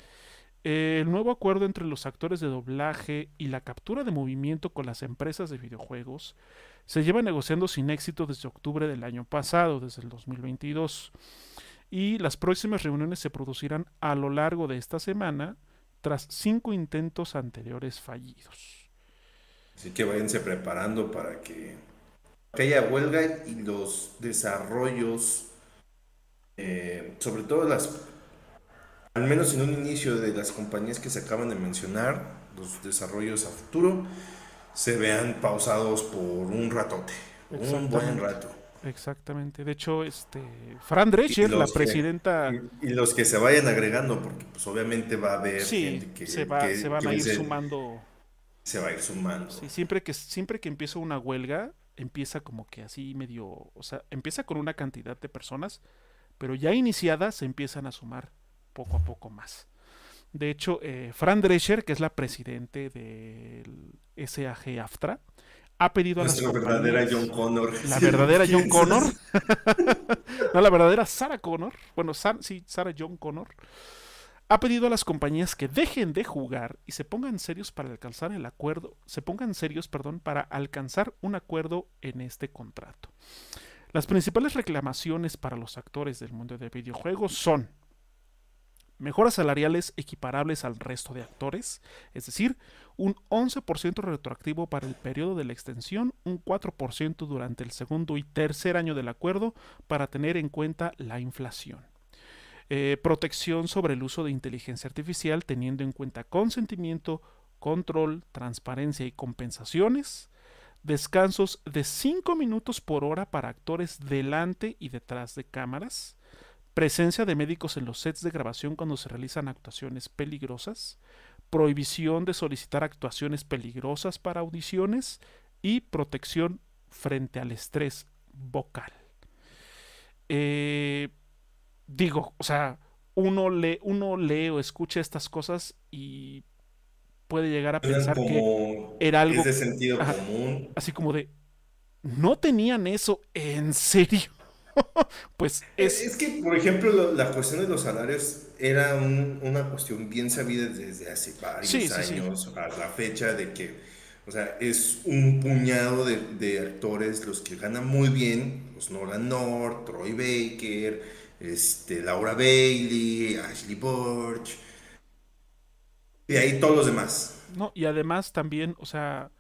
el nuevo acuerdo entre los actores de doblaje y la captura de movimiento con las empresas de videojuegos se lleva negociando sin éxito desde octubre del año pasado, desde el 2022 y las próximas reuniones se producirán a lo largo de esta semana tras cinco intentos anteriores fallidos. Así que váyanse preparando para que, haya huelga y los desarrollos, eh, sobre todo las, al menos en un inicio de las compañías que se acaban de mencionar, los desarrollos a futuro, se vean pausados por un ratote, un buen rato. Exactamente. De hecho, este Fran Drescher, la presidenta. y, los que se vayan agregando, porque pues obviamente va a haber gente que se, va, se van a ir sumando. Se va a ir sumando. Sí, siempre que, siempre que empieza una huelga, empieza como que así medio. O sea, empieza con una cantidad de personas, pero ya iniciadas se empiezan a sumar poco a poco más. De hecho, eh, Fran Drescher, que es la presidente del SAG AFTRA, ha pedido a las. La verdadera John Connor. La verdadera John Connor. no, la verdadera Sarah Connor. Bueno, sí, Sarah John Connor. Ha pedido a las compañías que dejen de jugar y se pongan serios para alcanzar el acuerdo, se pongan serios, perdón, para alcanzar un acuerdo en este contrato. Las principales reclamaciones para los actores del mundo de videojuegos son mejoras salariales equiparables al resto de actores, es decir, un 11% retroactivo para el periodo de la extensión, un 4% durante el segundo y tercer año del acuerdo para tener en cuenta la inflación. Eh, protección sobre el uso de inteligencia artificial teniendo en cuenta consentimiento, control, transparencia y compensaciones. Descansos de 5 minutos por hora para actores delante y detrás de cámaras presencia de médicos en los sets de grabación cuando se realizan actuaciones peligrosas, prohibición de solicitar actuaciones peligrosas para audiciones y protección frente al estrés vocal. Eh, digo, o sea, uno lee, uno lee o escucha estas cosas y puede llegar a pensar que era algo de sentido común. Así como de, ¿no tenían eso en serio? pues Eh, es... Es que, por ejemplo, lo- la cuestión de los salarios era un- una cuestión bien sabida desde hace varios Sí, sí, sí. años a la fecha de que, o sea, es un puñado de, de actores los que ganan muy bien, los Nolan North, Troy Baker, este, Laura Bailey, Ashley Burch, y ahí todos los demás. No, y además también, o sea,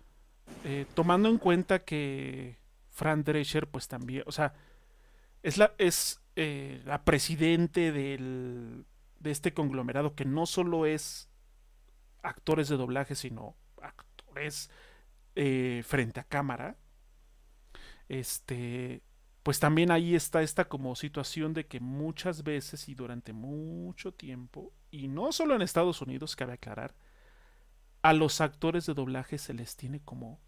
eh, tomando en cuenta que Fran Drescher, pues también, o sea, es la, es eh, la presidente del, de este conglomerado que no solo es actores de doblaje, sino actores eh, frente a cámara. Este, pues también ahí está esta como situación de que muchas veces y durante mucho tiempo, y no solo en Estados Unidos, cabe aclarar, a los actores de doblaje se les tiene como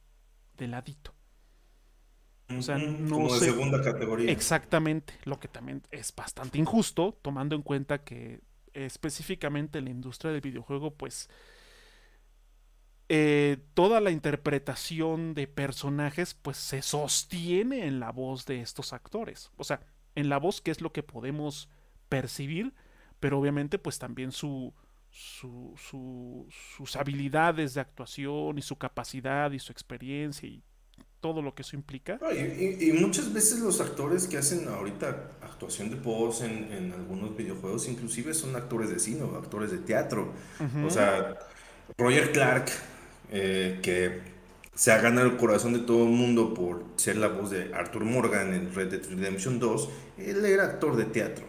de ladito. O sea, no como de sé segunda categoría. exactamente, lo que también es bastante injusto, tomando en cuenta que específicamente en la industria del videojuego, pues eh, toda la interpretación de personajes, pues se sostiene en la voz de estos actores. O sea, en la voz, que es lo que podemos percibir, pero obviamente, pues también su, su- su- sus habilidades de actuación y su capacidad y su experiencia y todo lo que eso implica. Y, y- y muchas veces los actores que hacen ahorita actuación de voz en, en algunos videojuegos, inclusive son actores de cine o actores de teatro. O sea, Roger Clark, eh, que se ha ganado el corazón de todo el mundo por ser la voz de Arthur Morgan en Red Dead Redemption 2, él era actor de teatro.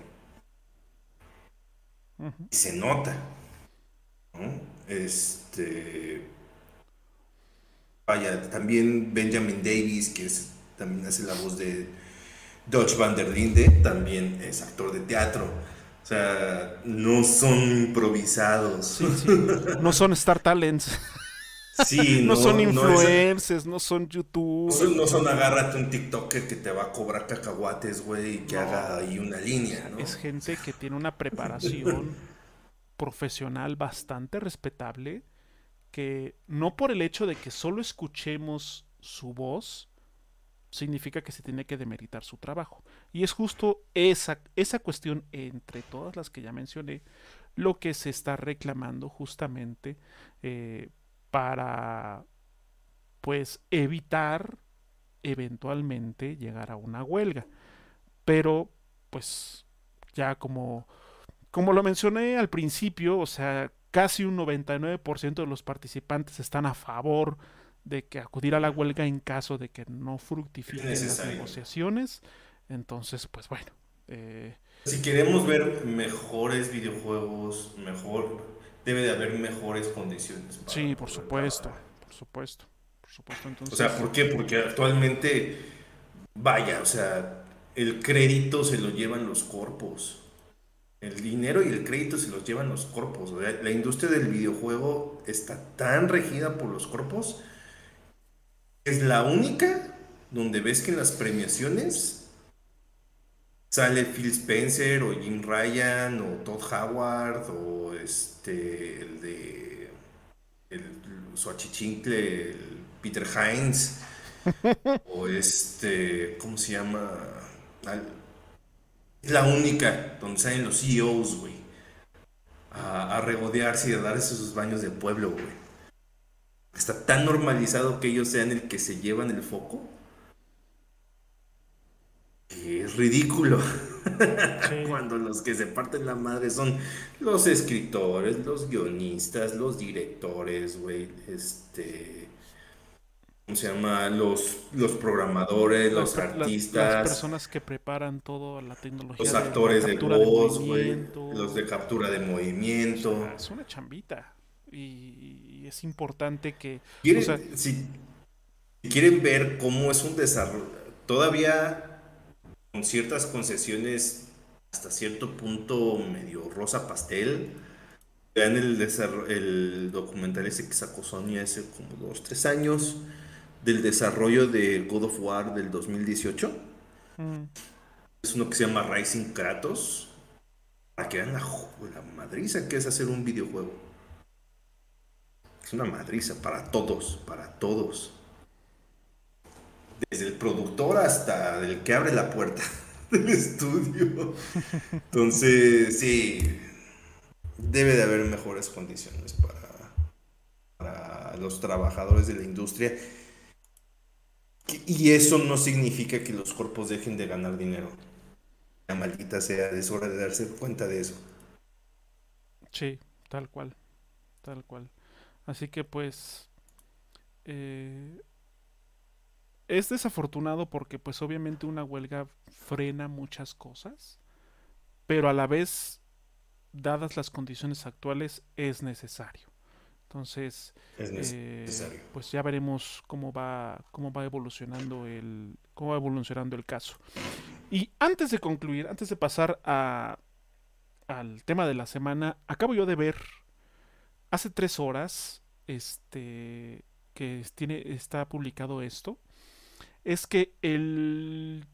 Y se nota. ¿no? Este. Vaya, también Benjamin Davis, que es, también hace la voz de Dutch Van der Linde, también es actor de teatro. O sea, no son improvisados. Sí, sí. No son Star Talents, Sí, no, son influencers, no son no YouTube. son, no son agárrate un TikToker que te va a cobrar cacahuates, güey, y que haga ahí una línea, ¿no? Es gente que tiene una preparación profesional bastante respetable, que no por el hecho de que solo escuchemos su voz, significa que se tiene que demeritar su trabajo. Y es justo esa, esa cuestión, entre todas las que ya mencioné, lo que se está reclamando justamente eh, para, pues, evitar eventualmente llegar a una huelga. Pero, pues, ya como, como lo mencioné al principio, o sea, casi un 99% de los participantes están a favor de que acudir a la huelga en caso de que no fructifiquen las negociaciones. Entonces, pues bueno, eh, Si queremos ver mejores videojuegos, mejor, debe de haber mejores condiciones. para sí, por supuesto, por supuesto, por supuesto. Entonces, O sea, ¿por qué? Porque actualmente, vaya, o sea, el crédito se lo llevan los corpos. El dinero y el crédito se los llevan los corpos. La industria del videojuego está tan regida por los corpos. Es la única donde ves que en las premiaciones sale Phil Spencer o Jim Ryan o Todd Howard o este el de el, su achichincle, el Peter Hines o este ¿cómo se llama? Al- es la única donde salen los CEOs, güey. A, a regodearse y a darse sus baños de pueblo, güey. Está tan normalizado que ellos sean el que se llevan el foco. que es ridículo. sí, Cuando los que se parten la madre son los escritores, los guionistas, los directores, güey, este, ¿cómo se llama? Los, los programadores, los per- las- las artistas, personas que preparan toda la tecnología los actores de voz, güey, los de captura de O movimiento. sea, es una chambita. Y, y es importante que. Quieren- o sea, si, si quieren ver cómo es un desarrollo, todavía con ciertas concesiones hasta cierto punto medio rosa pastel, vean el, el documental ese que sacó Sony hace como dos, tres años del desarrollo de God of War del 2018. mm, Es uno que se llama Rising Kratos. Para que vean la, la madriza que es hacer un videojuego. Es una madriza para todos, para todos. Desde el productor hasta el que abre la puerta. del estudio. Entonces, sí, debe de haber mejores condiciones para, para los trabajadores de la industria. Y eso no significa que los cuerpos dejen de ganar dinero. La maldita sea, es hora de darse cuenta de eso. Sí, tal cual, tal cual. Así que pues eh, es desafortunado porque pues obviamente una huelga frena muchas cosas, pero a la vez, dadas las condiciones actuales, es necesario. Entonces, eh, pues ya veremos cómo va, cómo va evolucionando el, cómo va evolucionando el caso. Y antes de concluir, antes de pasar a, al tema de la semana, acabo yo de ver hace tres horas, este, que tiene, está publicado esto, es que el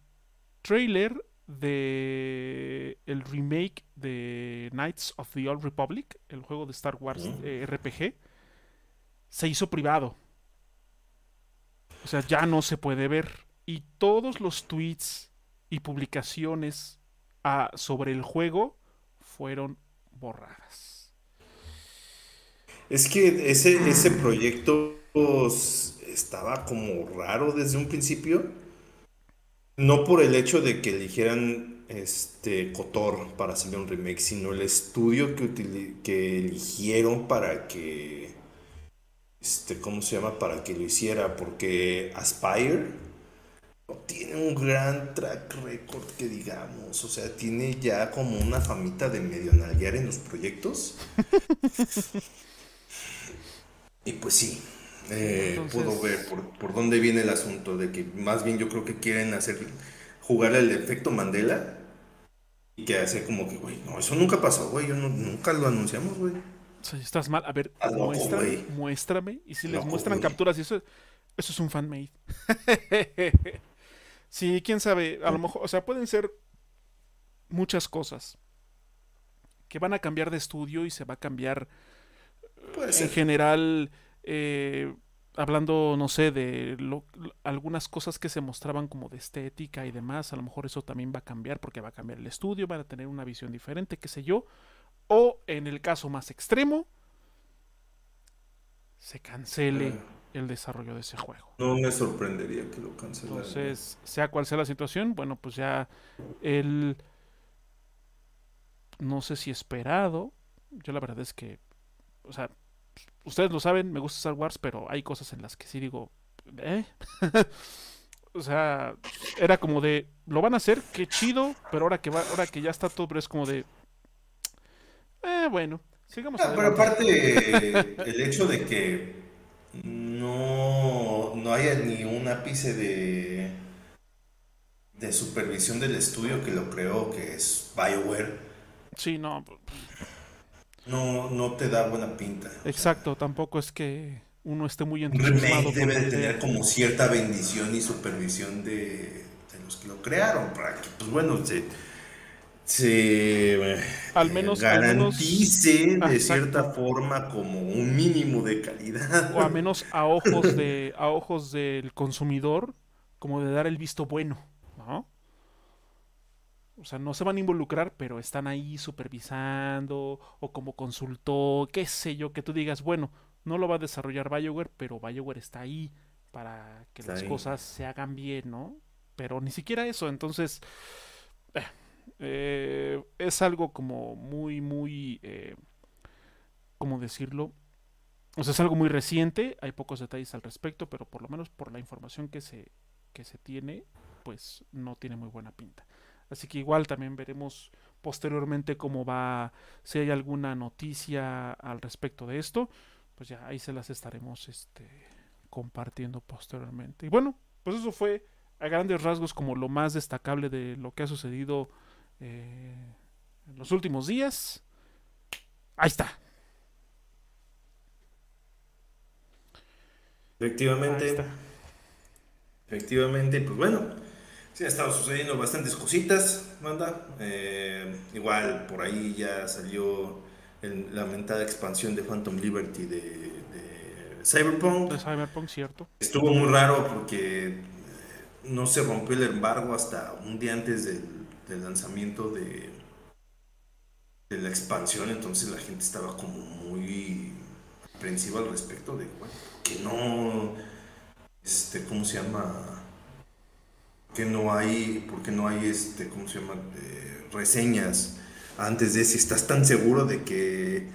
trailer de el remake de Knights of the Old Republic, el juego de Star Wars eh, RPG, se hizo privado. O sea, ya no se puede ver. Y todos los tweets y publicaciones ah, sobre el juego fueron borradas. Es que ese, ese proyecto estaba como raro desde un principio. No por el hecho de que eligieran este Cotor para hacer un remake, sino el estudio que, que eligieron para que este, ¿cómo se llama? Para que lo hiciera, porque Aspire no tiene un gran track record que digamos, o sea, tiene ya como una famita de medio nalguear en los proyectos. y pues sí, eh, puedo ver por, dónde viene el asunto, de que más bien yo creo que quieren hacer, jugar el efecto Mandela y que hace como que, güey, no, eso nunca pasó, güey, yo nunca lo anunciamos, güey. Si estás mal, a ver, muéstrame. Y si les muestran capturas y eso, eso es un fanmade. sí, quién sabe, a lo mejor, o sea, pueden ser muchas que van a cambiar de estudio y se va a cambiar en general, eh, hablando, no sé, de algunas cosas que se mostraban como de estética y demás, a lo mejor eso también va a cambiar porque va a cambiar el estudio, van a tener una visión diferente, qué sé yo. O en el caso más extremo, se cancele ah. el desarrollo de ese juego. No me sorprendería que lo cancelaran. Entonces, sea cual sea la situación, bueno, pues ya el... No sé si esperado. Yo la verdad es que... O sea, ustedes lo saben, me gusta Star Wars, pero hay cosas en las que sí digo... ¿Eh? o sea, era como de... Lo van a hacer, qué chido, pero ahora que, va, ahora que ya está todo, pero es como de... Eh, bueno, sigamos. Ah, pero aparte, el hecho de que no, no haya ni un ápice de, de supervisión del estudio que lo creó, que es BioWare. Sí, no. No, no te da buena pinta. Exacto, tampoco es que uno esté muy entusiasmado. Un debe de tener como cierta bendición y supervisión de, de, los que lo crearon, para que, pues bueno, se se al menos, garantice de cierta forma como un mínimo de calidad. O a menos a ojos de a ojos del consumidor como de dar el visto bueno, ¿no? O sea, no se van a involucrar, pero están ahí supervisando o como consultó, qué sé yo, que tú digas, bueno, no lo va a desarrollar BioWare, pero BioWare está ahí para que las cosas se hagan bien, ¿no? Pero ni siquiera eso, entonces eh, eh, es algo como muy, muy, eh, ¿cómo decirlo? O sea, es algo muy reciente, hay pocos detalles al respecto, pero por lo menos por la información que se, que se tiene, pues no tiene muy buena pinta. Así que igual también veremos posteriormente cómo va, si hay alguna noticia al respecto de esto, pues ya ahí se las estaremos este, compartiendo posteriormente. Y bueno, pues eso fue a grandes rasgos como lo más destacable de lo que ha sucedido eh, en los últimos días. Ahí está. Efectivamente. Efectivamente, pues bueno, sí ha estado sucediendo bastantes cositas, manda. Eh, igual por ahí ya salió la lamentada expansión de Phantom Liberty de, de Cyberpunk. De Cyberpunk, cierto. Estuvo muy raro porque no se rompió el embargo hasta un día antes del del lanzamiento de, de la expansión, entonces la gente estaba como muy aprensiva al respecto de que no, este, ¿cómo se llama? Que no hay, porque no hay, este, ¿cómo se llama? Eh, reseñas antes de si estás tan seguro de que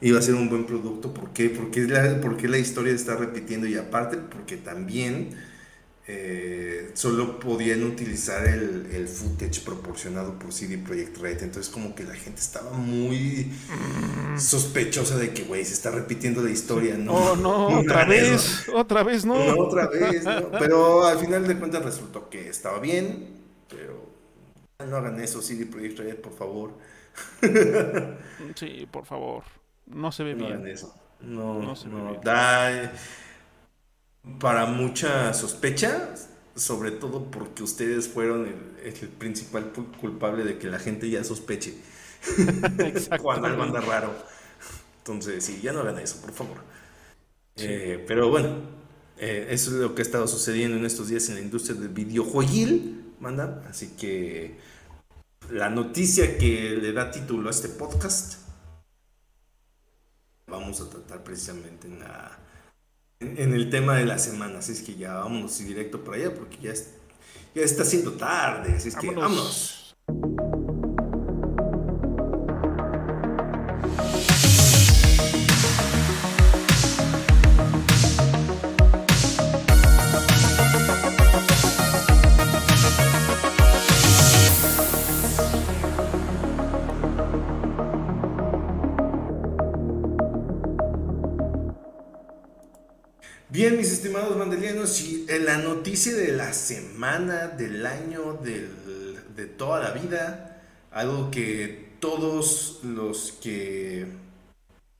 iba a ser un buen producto, ¿por qué? La, porque la historia está repitiendo y aparte porque también eh, solo podían utilizar el, el, footage proporcionado por CD Projekt Red. Entonces como que la gente estaba muy sospechosa de que, güey, se está repitiendo la historia. No, oh, no, otra vez, otra vez, no. No, otra vez, no. Pero al final de cuentas resultó que estaba bien, pero no hagan eso, CD Projekt Red, por favor. sí, por favor. No se ve no bien. Eso. No, no se ve bien. Da, para mucha sospecha, sobre todo porque ustedes fueron el, el principal culpable de que la gente ya sospeche cuando algo anda raro. Entonces, sí, ya no hagan eso, por favor. Sí. Eh, pero bueno, eh, eso es lo que ha estado sucediendo en estos días en la industria del videojueguil, manda. Así que la noticia que le da título a este podcast vamos a tratar precisamente en la en, el tema de la semana. Así es que ya vámonos directo para allá porque ya, es, ya está siendo tarde. Así es que vámonos. Mandelianos, y la noticia de la semana, del año, de toda la vida, algo que todos los que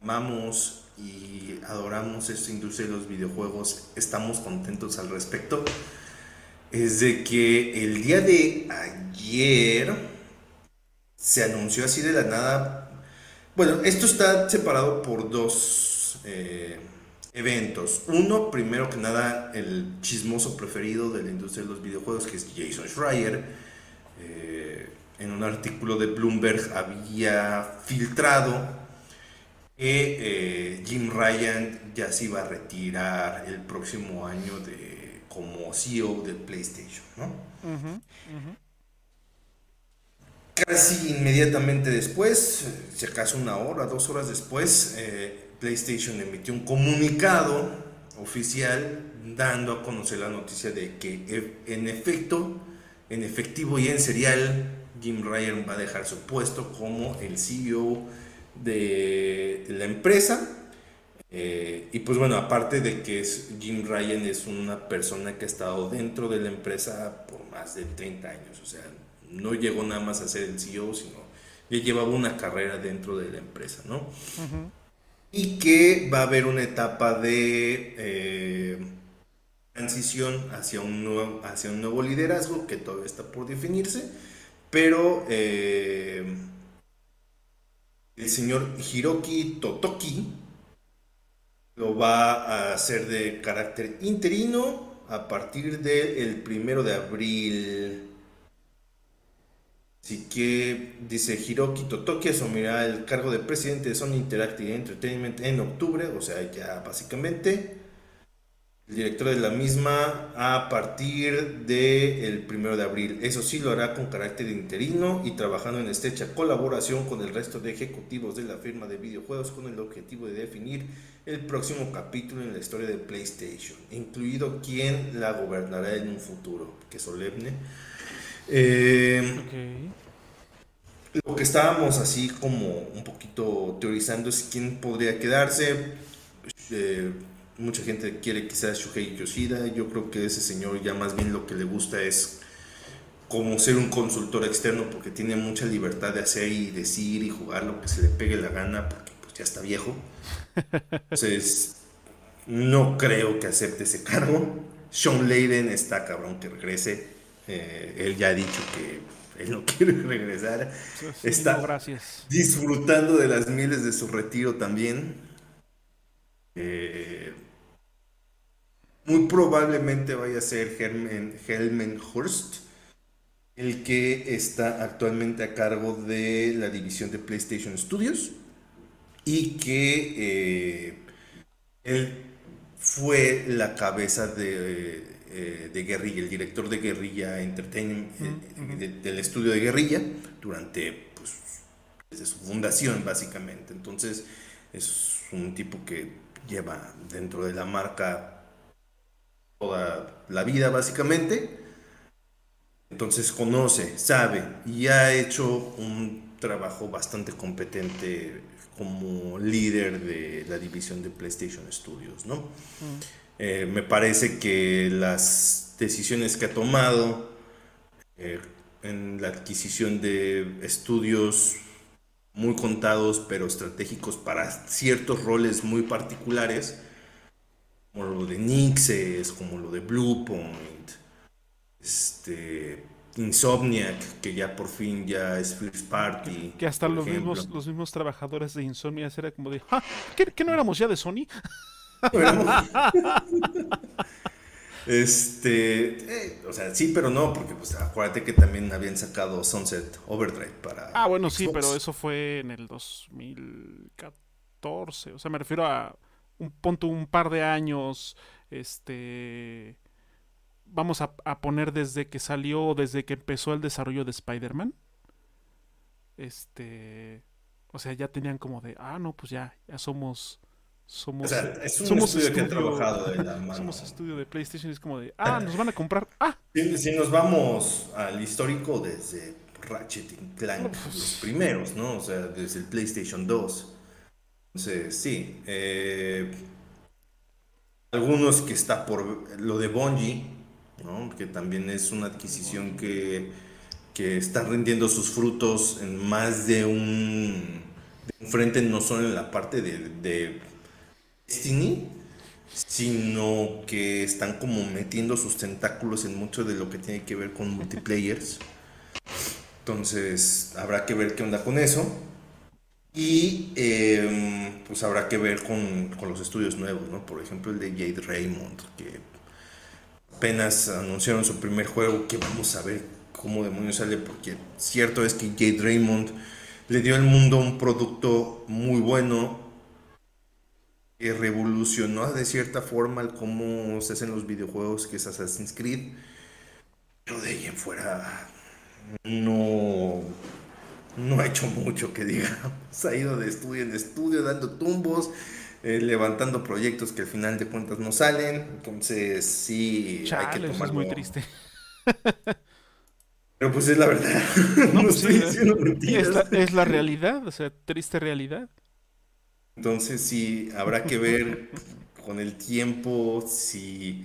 amamos y adoramos esta industria de los videojuegos estamos contentos al respecto, es de que el día de ayer se anunció así de la nada, bueno, esto está separado por dos... Eh, eventos. Uno, primero que nada, el chismoso preferido de la industria de los videojuegos, que es Jason Schreier. Eh, en un artículo de Bloomberg había filtrado que eh, Jim Ryan ya se iba a retirar el próximo año de, como CEO de PlayStation. ¿no? Casi inmediatamente después, si acaso una hora, dos horas después, eh, PlayStation emitió un comunicado oficial dando a conocer la noticia de que en efecto, en efectivo y en serial, Jim Ryan va a dejar su puesto como el CEO de la empresa. Eh, y pues bueno, aparte de que es, Jim Ryan es una persona que ha estado dentro de la empresa por más de 30 años, o sea, no llegó nada más a ser el CEO, sino ya llevaba una carrera dentro de la empresa, ¿no? Y que va a haber una etapa de eh, transición hacia un, nuevo, hacia un nuevo liderazgo que todavía está por definirse, pero eh, el señor Hiroki Totoki lo va a hacer de carácter interino a partir del primero de abril Así que dice Hiroki Totoki asumirá el cargo de presidente de Sony Interactive Entertainment en octubre, o sea, ya básicamente. El director de la misma a partir del primero de abril. Eso sí lo hará con carácter interino y trabajando en estrecha colaboración con el resto de ejecutivos de la firma de videojuegos con el objetivo de definir el próximo capítulo en la historia de PlayStation, incluido quién la gobernará en un futuro. Que solemne. Eh, Lo que estábamos así como un poquito teorizando es quién podría quedarse. Eh, mucha gente quiere quizás Shuhei Yoshida. Yo creo que ese señor ya más bien lo que le gusta es como ser un consultor externo porque tiene mucha libertad de hacer y decir y jugar lo que se le pegue la gana porque pues ya está viejo. Entonces, no creo que acepte ese cargo. Sean Layden está cabrón que regrese. Eh, él ya ha dicho que él no quiere regresar. Está disfrutando de las miles de su retiro también. Eh, muy probablemente vaya a ser Helmen, Helmen Hurst, el que está actualmente a cargo de la división de PlayStation Studios y que eh, él fue la cabeza de, eh, de, Guerrilla, el director de Guerrilla Entertainment, eh, del estudio de Guerrilla, durante, pues, desde su fundación básicamente. Entonces, es un tipo que lleva dentro de la marca toda la vida básicamente. Entonces conoce, sabe y ha hecho un trabajo bastante competente como líder de la división de PlayStation Studios, ¿no? Mm. Eh, me parece que las decisiones que ha tomado eh, en la adquisición de estudios muy contados pero estratégicos para ciertos roles muy particulares, como lo de Nixes, como lo de Bluepoint, este, Insomniac, que ya por fin ya es First Party. Que hasta los mismos, los mismos trabajadores de Insomniac era como de, ah, ¿qué, no éramos ya de Sony? este, eh, o sea, sí, pero no, porque pues acuérdate que también habían sacado Sunset Overdrive para. Ah, bueno, sí, pero eso fue en el 2014. O sea, me refiero a un punto, un par de años, este vamos a, poner desde que salió, desde que empezó el desarrollo de Spider-Man. Este. O sea, ya tenían como de, ah, no, pues ya, ya somos. Somos, o sea, es un somos estudio, que ha trabajado de la mano. Somos estudio de PlayStation es como de, ah, nos van a comprar. Ah. Si, nos vamos al histórico desde Ratchet y Clank, pues, los primeros, ¿no? O sea, desde el PlayStation 2. Entonces, sí. Eh, algunos que está por lo de Bungie, que también es una adquisición que, que está rindiendo sus frutos en más de un, frente, no solo en la parte de, de Destiny, sino que están como metiendo sus tentáculos en mucho de lo que tiene que ver con multiplayers. Entonces, habrá que ver qué onda con eso. Y em, pues habrá que ver con, con, los estudios nuevos, ¿no? Por ejemplo, el de Jade Raymond, que apenas anunciaron su primer juego, que vamos a ver cómo demonios sale, porque cierto es que Jade Raymond le dio al mundo un producto muy bueno que revolucionó de cierta forma el cómo se hacen los videojuegos, que es Assassin's Creed. Pero de ahí en fuera no, no ha hecho mucho que digamos. Ha ido de estudio en estudio dando tumbos eh, levantando proyectos que al final de cuentas no salen. Entonces, sí, hay que tomarlo. es muy triste. Pero pues es la verdad. No, pues estoy diciendo Es la, es la realidad, o sea, triste realidad. Entonces, sí, habrá que ver con el tiempo si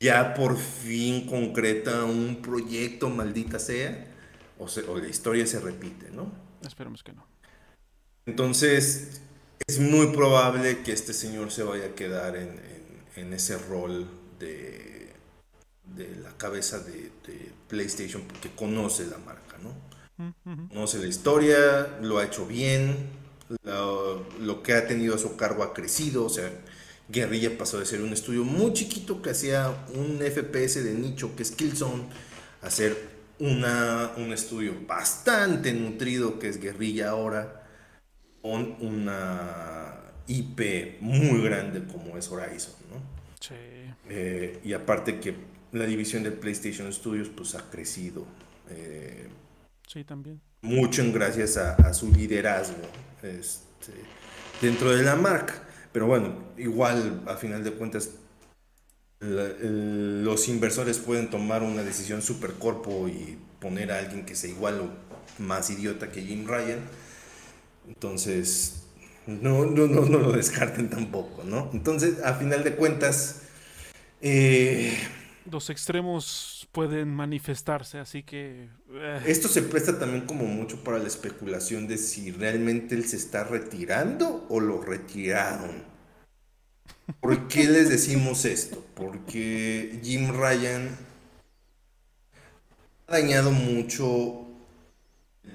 ya por fin concreta un proyecto, maldita sea, o, o la historia se repite, ¿no? Esperemos que no. Entonces, es muy probable que este señor se vaya a quedar en, en, ese rol de, de la cabeza de, PlayStation porque conoce la marca, ¿no? Conoce la historia, lo ha hecho bien, lo, lo, que ha tenido a su cargo ha crecido, o sea, Guerrilla pasó de ser un estudio muy chiquito que hacía un FPS de nicho que es Killzone a ser una, un estudio bastante nutrido que es Guerrilla ahora con una IP muy grande como es Horizon, ¿no? Sí. Eh, y aparte que la división de PlayStation Studios pues ha crecido. Eh, sí, también. Mucho en gracias a, su liderazgo este, dentro de la marca. Pero bueno, igual a final de cuentas los inversores pueden tomar una decisión super corpo y poner a alguien que sea igual o más idiota que Jim Ryan entonces, no, no, no, lo descarten tampoco, ¿no? Entonces, a final de cuentas... Eh, los extremos pueden manifestarse, así que... Eh. Esto se presta también como mucho para la especulación de si realmente él se está retirando o lo retiraron. ¿Por qué les decimos esto? Porque Jim Ryan ha dañado mucho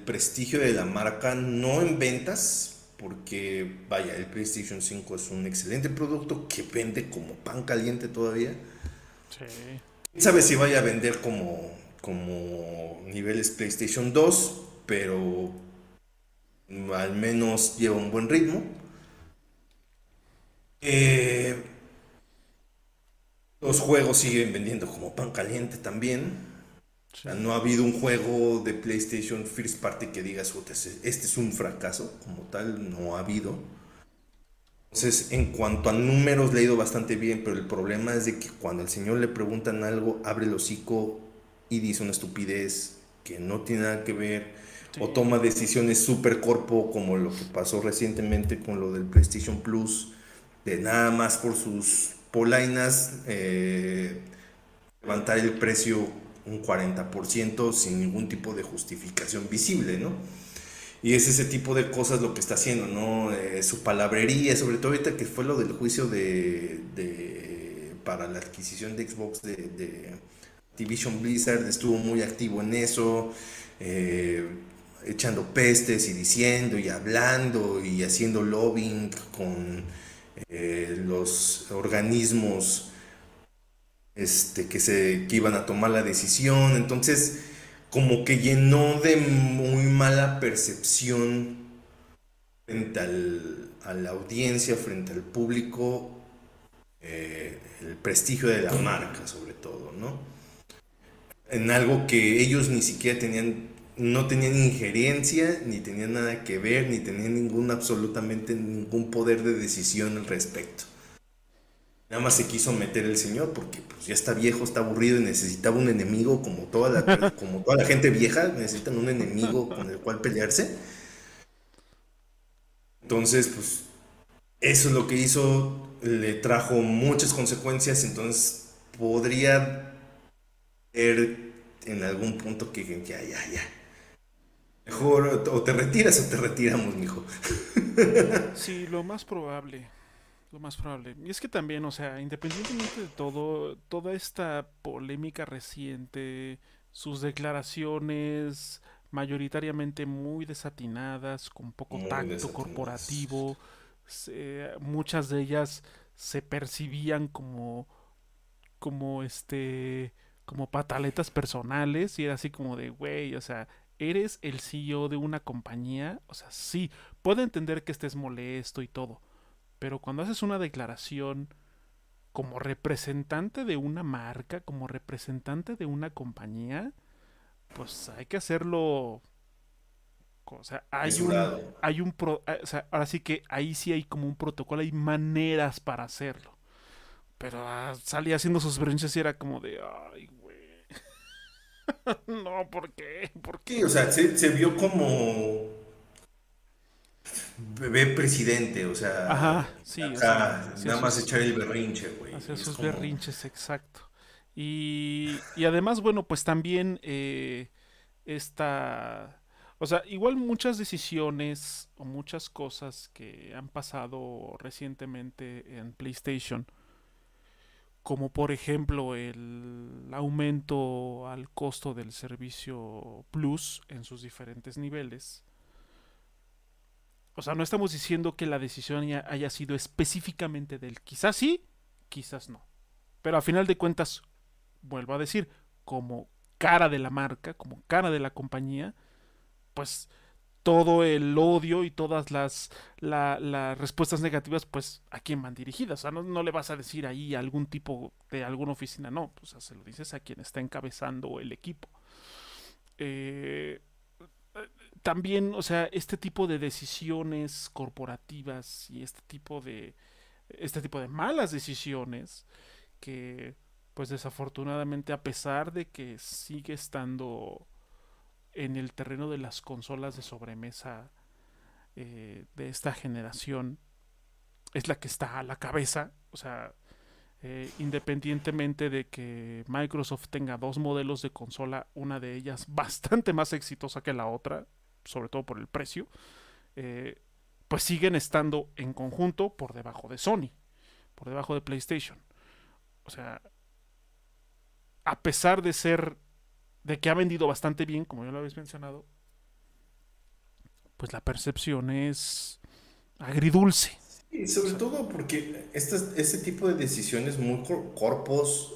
prestigio de la marca, no en ventas, porque vaya, el PlayStation 5 es un excelente producto que vende como pan caliente todavía. Sí. ¿Quién sabe si vaya a vender como, como niveles PlayStation 2, pero al menos lleva un buen ritmo. Eh, los juegos siguen vendiendo como pan caliente también. no ha habido un juego de PlayStation First Party que digas, este es un fracaso, como tal, no ha habido. Entonces, en cuanto a números, le ha ido bastante bien, pero el problema es de que cuando al señor le preguntan algo, abre el hocico y dice una estupidez que no tiene nada que ver, o toma decisiones súper corpo, como lo que pasó recientemente con lo del PlayStation Plus, de nada más por sus polainas, eh, levantar el precio un 40% sin ningún tipo de justificación visible, ¿no? Y es ese tipo de cosas lo que está haciendo, ¿no? Eh, su palabrería, sobre todo ahorita que fue lo del juicio de, para la adquisición de Xbox de, de Activision Blizzard, estuvo muy activo en eso, eh, echando pestes y diciendo y hablando y haciendo lobbying con eh, los organismos este, que, se, que iban a tomar la decisión. Entonces, como que llenó de muy mala percepción frente a la audiencia, frente al público, eh, el prestigio de la marca sobre todo, ¿no? En algo que ellos ni siquiera tenían no tenían injerencia, ni tenían nada que ver, ni tenían ningún, absolutamente ningún poder de decisión al respecto. Nada más se quiso meter el señor porque pues, ya está viejo, está aburrido y necesitaba un enemigo como toda la, como toda la gente vieja, necesitan un enemigo con el cual pelearse. Entonces, pues eso es lo que hizo, le trajo muchas consecuencias, entonces podría ser en algún punto que ya, ya, ya, Mejor o te retiras o te retiramos, mijo. Sí, lo más probable. Lo más probable. Y es que también, o sea, independientemente de todo, toda esta polémica reciente, sus declaraciones mayoritariamente muy desatinadas, con poco tacto corporativo, muchas de ellas se percibían como como este como pataletas personales y era así como de güey, o sea, eres el CEO de una compañía, o sea, sí, puedo entender que estés molesto y todo, pero cuando haces una declaración como representante de una marca, como representante de una compañía, pues hay que hacerlo. O sea, hay un, hay un pro, o sea, ahora sí que ahí sí hay como un protocolo, hay maneras para hacerlo. Pero ah, salía haciendo sus berrinches y era como de, ay, no, ¿por qué? ¿Por qué? o sea, se, vio como bebé presidente, o sea, Ajá, sí, nada más echar el berrinche, güey. Sus berrinches, exacto. Y, y, además, bueno, pues también eh, esta, o sea, igual muchas decisiones o muchas cosas que han pasado recientemente en PlayStation como por ejemplo el aumento al costo del servicio Plus en sus diferentes niveles. O sea, no estamos diciendo que la decisión haya sido específicamente del quizás sí, quizás no. Pero a final de cuentas, vuelvo a decir, como cara de la marca, como cara de la compañía, pues todo el odio y todas las, respuestas negativas, pues a quién van dirigidas. O sea, no, le vas a decir ahí a algún tipo de alguna oficina, no, pues se lo dices a quien está encabezando el equipo. Eh, también, o sea, este tipo de decisiones corporativas y este tipo de este tipo de malas decisiones que pues desafortunadamente a pesar de que sigue estando en el terreno de las consolas de sobremesa eh, de esta generación es la que está a la cabeza. O sea, eh, independientemente de que Microsoft tenga dos modelos de consola, una de ellas bastante más exitosa que la otra, sobre todo por el precio, eh, pues siguen estando en conjunto por debajo de Sony, por debajo de PlayStation. O sea, a pesar de ser de que ha vendido bastante bien, como ya lo habéis mencionado, pues la percepción es agridulce. Y sobre todo porque este, este tipo de decisiones muy corpos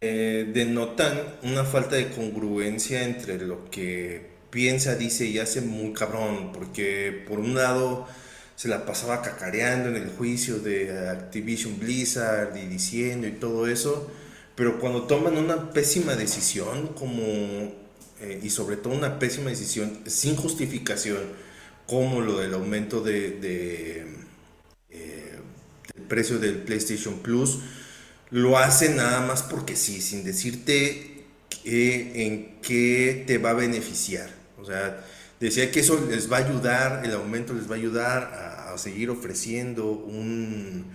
eh, denotan una falta de congruencia entre lo que piensa, dice y hace muy cabrón, porque por un lado se la pasaba cacareando en el juicio de Activision Blizzard y diciendo y todo eso, pero cuando toman una pésima decisión como eh, y sobre todo una pésima decisión sin justificación como lo del aumento de, de eh, del precio del PlayStation Plus lo hacen nada más porque sí sin decirte en qué te va a beneficiar o sea decía que eso les va a ayudar, el aumento les va a ayudar a, seguir ofreciendo un,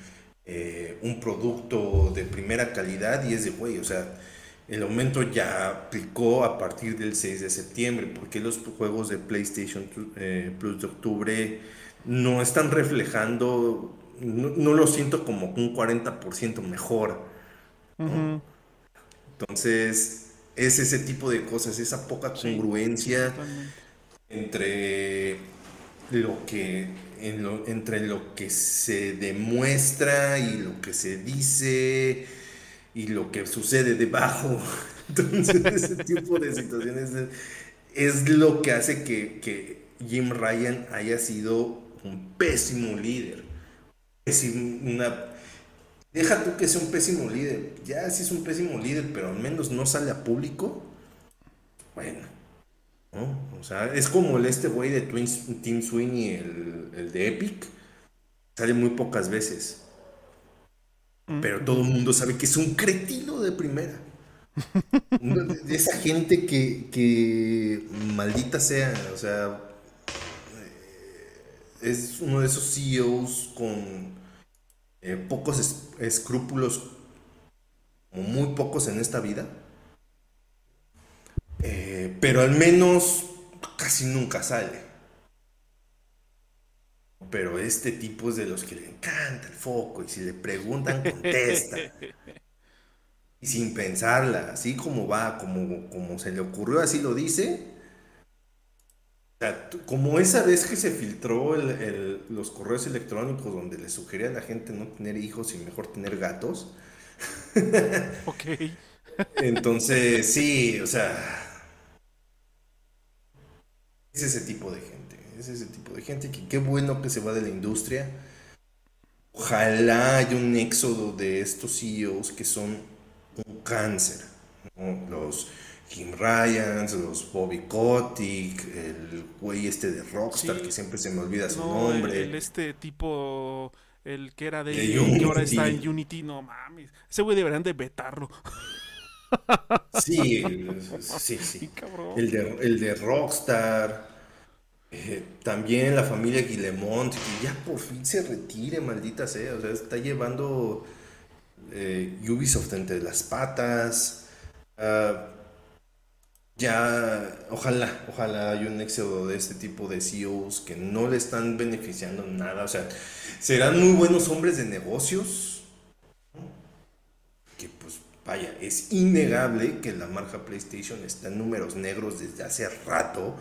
eh, un producto de primera calidad y es de güey, o sea, el aumento ya aplicó a partir del 6 de septiembre, porque los juegos de PlayStation eh, Plus de octubre no están reflejando, no, lo siento como un 40% mejor. Entonces, es ese tipo de cosas, esa poca congruencia entre lo que entre lo que se demuestra y lo que se dice y lo que sucede debajo. Entonces, ese tipo de situaciones es, lo que hace que, que, Jim Ryan haya sido un pésimo líder. Una, deja tú que sea un pésimo líder. Ya sí es un pésimo líder, pero al menos no sale a público. Bueno, o sea, es como el este güey de Twins, Team Sweeney, el, el de Epic. Sale muy pocas veces. Mm. Pero todo el mundo sabe que es un cretino de primera. de esa gente que, que maldita sea, o sea, eh, es uno de esos CEOs con eh, pocos escrúpulos, como muy pocos en esta vida eh, pero al menos casi nunca sale. Pero este tipo es de los que le encanta el foco y si le preguntan contesta. y sin pensarla, así como va, como, como se le ocurrió, así lo dice. Como esa vez que se filtró los correos electrónicos donde le sugería a la gente no tener hijos y mejor tener gatos. ok. Entonces, sí, o sea, es ese tipo de gente, es ese tipo de gente que qué bueno que se va de la industria. Ojalá haya un éxodo de estos CEOs que son un cáncer. Los Kim Ryans, los Bobby Kotick, el güey este de Rockstar, que siempre se me olvida su nombre. El, este tipo, el que era de, que ahora está en Unity, no mames. Ese güey deberían de vetarlo. Sí, sí, sí. El de, el de Rockstar. Eh, también la familia Guillemont, que ya por fin se retire, maldita sea. O sea, está llevando eh, Ubisoft entre las patas. Ah, ya, ojalá, ojalá haya un éxodo de este tipo de CEOs que no le están beneficiando nada. O sea, serán muy buenos hombres de negocios. Que pues Vaya, es innegable que la marca PlayStation está en números negros desde hace rato,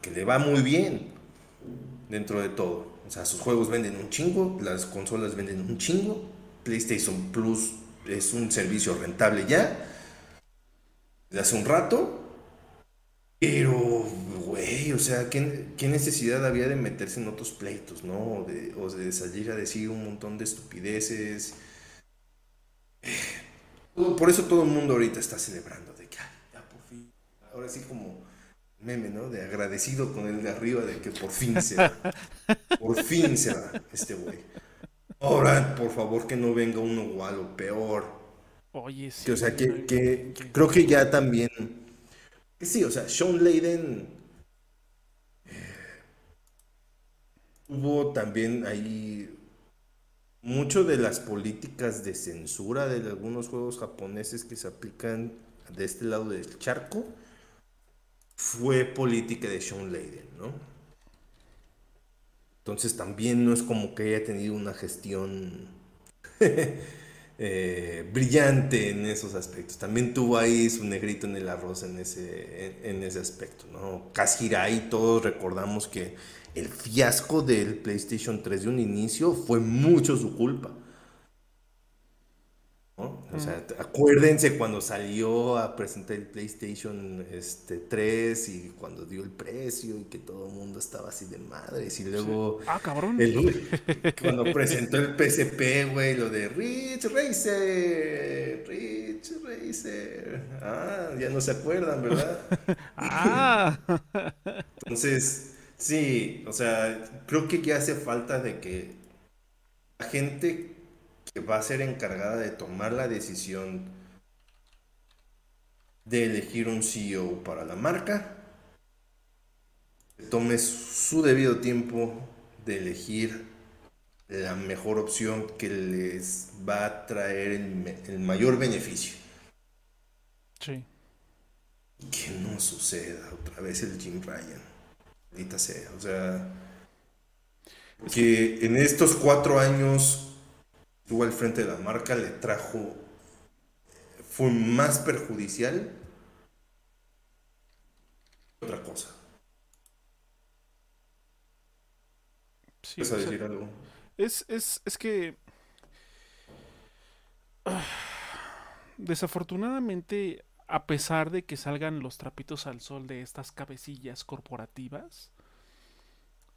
que le va muy bien dentro de todo. O sea, sus juegos venden un chingo, las consolas venden un chingo, PlayStation Plus es un servicio rentable ya, de hace un rato, pero, güey, o sea, ¿qué, ¿qué, necesidad había de meterse en otros pleitos, no? O de salir a decir un montón de estupideces por eso todo el mundo ahorita está celebrando de que ya por fin. Ahora sí como meme, ¿no? De agradecido con el de arriba de que por fin se va. Por fin se va este güey. Ahora, por favor, que no venga uno igual o peor. Oye, sí. Que, o sea, que, que, creo que ya también. Que sí, o sea, Sean Layden. Eh, hubo también ahí mucho de las políticas de censura de algunos juegos japoneses que se aplican de este lado del charco fue política de Sean Layden, ¿no? Entonces también no es como que haya tenido una gestión eh, brillante en esos aspectos. También tuvo ahí su negrito en el arroz en ese, en, ese aspecto, ¿no? Kashirai, todos recordamos que el fiasco del PlayStation 3 de un inicio fue mucho su culpa. O sea, acuérdense cuando salió a presentar el PlayStation este, 3 y cuando dio el precio y que todo el mundo estaba así de madres. Y luego. Ah, cabrón. cuando presentó el PSP, güey, lo de Rich Racer. Rich Racer. Ah, ya no se acuerdan, ¿verdad? ah. Entonces, sí, o sea, creo que ya hace falta de que la gente que va a ser encargada de tomar la decisión de elegir un CEO para la marca, tome su debido tiempo de elegir la mejor opción que les va a traer el, mayor beneficio. Sí. Que no suceda otra vez el Jim Ryan. Ahorita sea. O sea, que en estos cuatro años estuvo al frente de la marca le trajo, fue más perjudicial que otra cosa. Sí, ¿Vas a decir algo? Es, es, es que... Ah, desafortunadamente, a pesar de que salgan los trapitos al sol de estas cabecillas corporativas,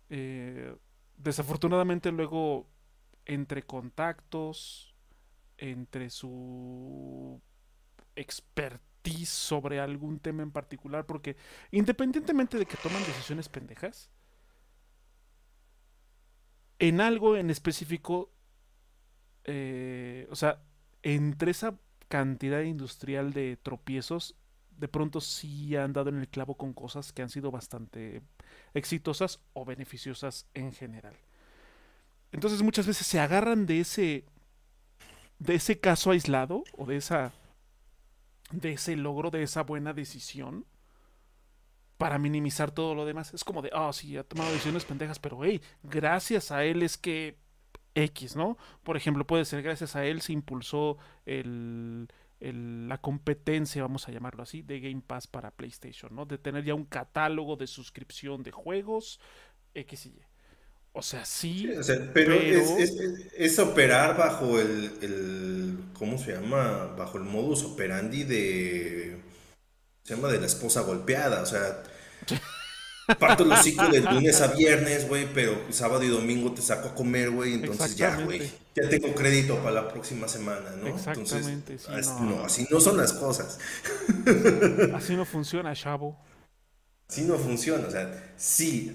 eh, desafortunadamente luego entre contactos, entre su expertise sobre algún tema en particular, porque independientemente de que toman decisiones pendejas, en algo en específico, eh, o sea, entre esa cantidad industrial de tropiezos, de pronto sí han dado en el clavo con cosas que han sido bastante exitosas o beneficiosas en general. Entonces muchas veces se agarran de ese de ese caso aislado o de esa de ese logro de esa buena decisión para minimizar todo lo demás. Es como de, ah, sí, ha tomado decisiones pendejas, pero hey, gracias a él es que X, ¿no? Por ejemplo, puede ser gracias a él se impulsó el, el, la competencia, vamos a llamarlo así, de Game Pass para PlayStation, ¿no? De tener ya un catálogo de suscripción de juegos, X y Y. O sea, sí. pero, Es, operar bajo el, ¿Cómo se llama? Bajo el modus operandi de. Se llama de la esposa golpeada. O sea. Parto los ciclos de lunes a viernes, güey, pero sábado y domingo te saco a comer, güey. Entonces ya, güey. Ya tengo crédito para la próxima semana, ¿no? Exactamente. Entonces, sí, no. así no son las cosas. Así no funciona, chavo. Así no funciona. O sea, sí.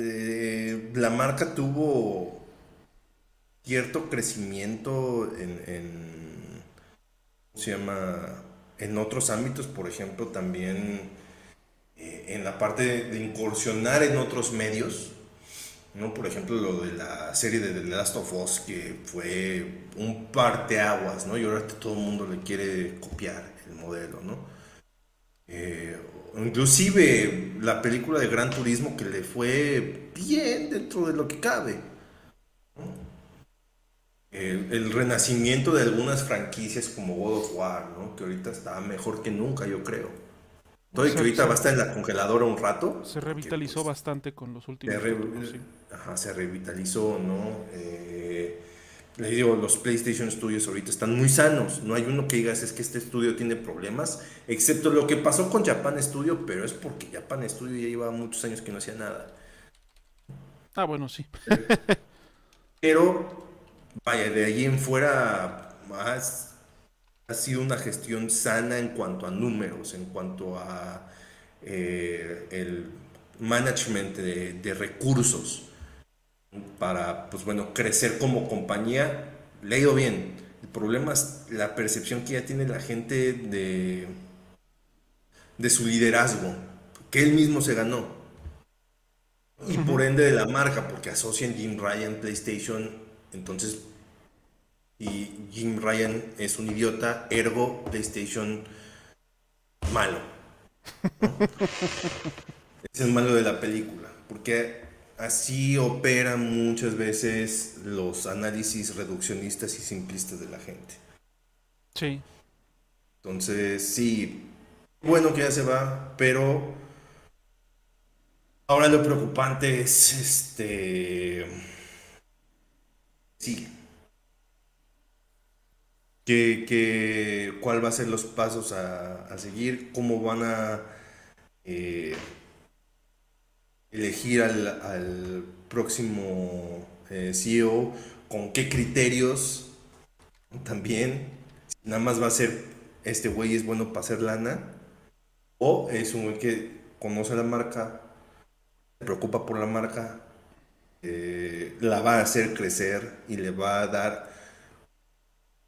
Eh, la marca tuvo cierto crecimiento en, se llama? En otros ámbitos, por ejemplo, también eh, en la parte de, incursionar en otros medios, ¿no? Por ejemplo, lo de la serie de The Last of Us, que fue un parteaguas, ¿no? Y ahora todo el mundo le quiere copiar el modelo, ¿no? Eh, inclusive la película de Gran Turismo que le fue bien dentro de lo que cabe. El, renacimiento de algunas franquicias como God of War, ¿no? que ahorita está mejor que nunca, yo creo. Todo y que ahorita va a estar en la congeladora un rato. Se revitalizó pues, bastante con los últimos. Se, Ajá, se revitalizó, ¿no? Eh, le digo, los PlayStation Studios ahorita están muy sanos. No hay uno que digas es que este estudio tiene problemas, excepto lo que pasó con Japan Studio, pero es porque Japan Studio ya lleva muchos años que no hacía nada. Ah, bueno, sí. pero, vaya, de ahí en fuera, más ha sido una gestión sana en cuanto a números, en cuanto a eh, el management de recursos para, pues bueno, crecer como compañía, le ha ido bien. El problema es la percepción que ya tiene la gente de, de su liderazgo, que él mismo se ganó. Y por ende de la marca, porque asocian Jim Ryan PlayStation, entonces, y Jim Ryan es un idiota, ergo PlayStation malo. es el malo de la película, porque así operan muchas veces los análisis reduccionistas y simplistas de la gente. Sí. Entonces, sí, bueno que ya se va, pero ahora lo preocupante es este... Sí. que, cuál va a ser los pasos a, seguir, cómo van a eh, elegir al, próximo eh, CEO, con qué criterios también. Nada más va a ser, este güey es bueno para hacer lana, o es un güey que conoce la marca, se preocupa por la marca, eh, la va a hacer crecer y le va a dar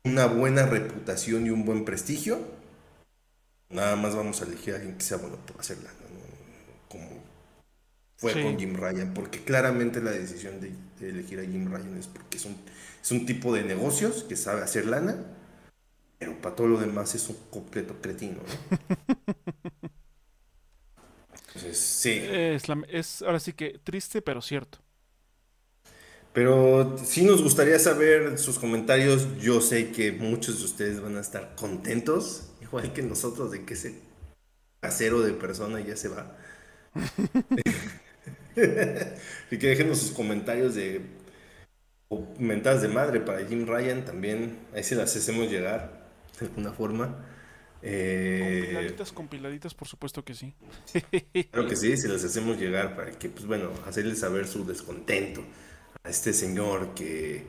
una buena reputación y un buen prestigio, nada más vamos a elegir a alguien que sea bueno para hacerla, como fue con Jim Ryan, porque claramente la decisión de, elegir a Jim Ryan es porque es un, es un tipo de negocios que sabe hacer lana, pero para todo lo demás es un completo cretino. Entonces, sí. Es, es ahora sí que triste, pero cierto. Pero sí nos gustaría saber sus comentarios. Yo sé que muchos de ustedes van a estar contentos, igual que nosotros, de que ese casero de persona ya se va. y que déjenos sus comentarios de o mentadas de madre para Jim Ryan también. Ahí se las hacemos llegar de alguna forma. Eh, compiladitas, compiladitas, por supuesto que sí. claro que sí, se las hacemos llegar para que, pues bueno, hacerles saber su descontento a este señor que,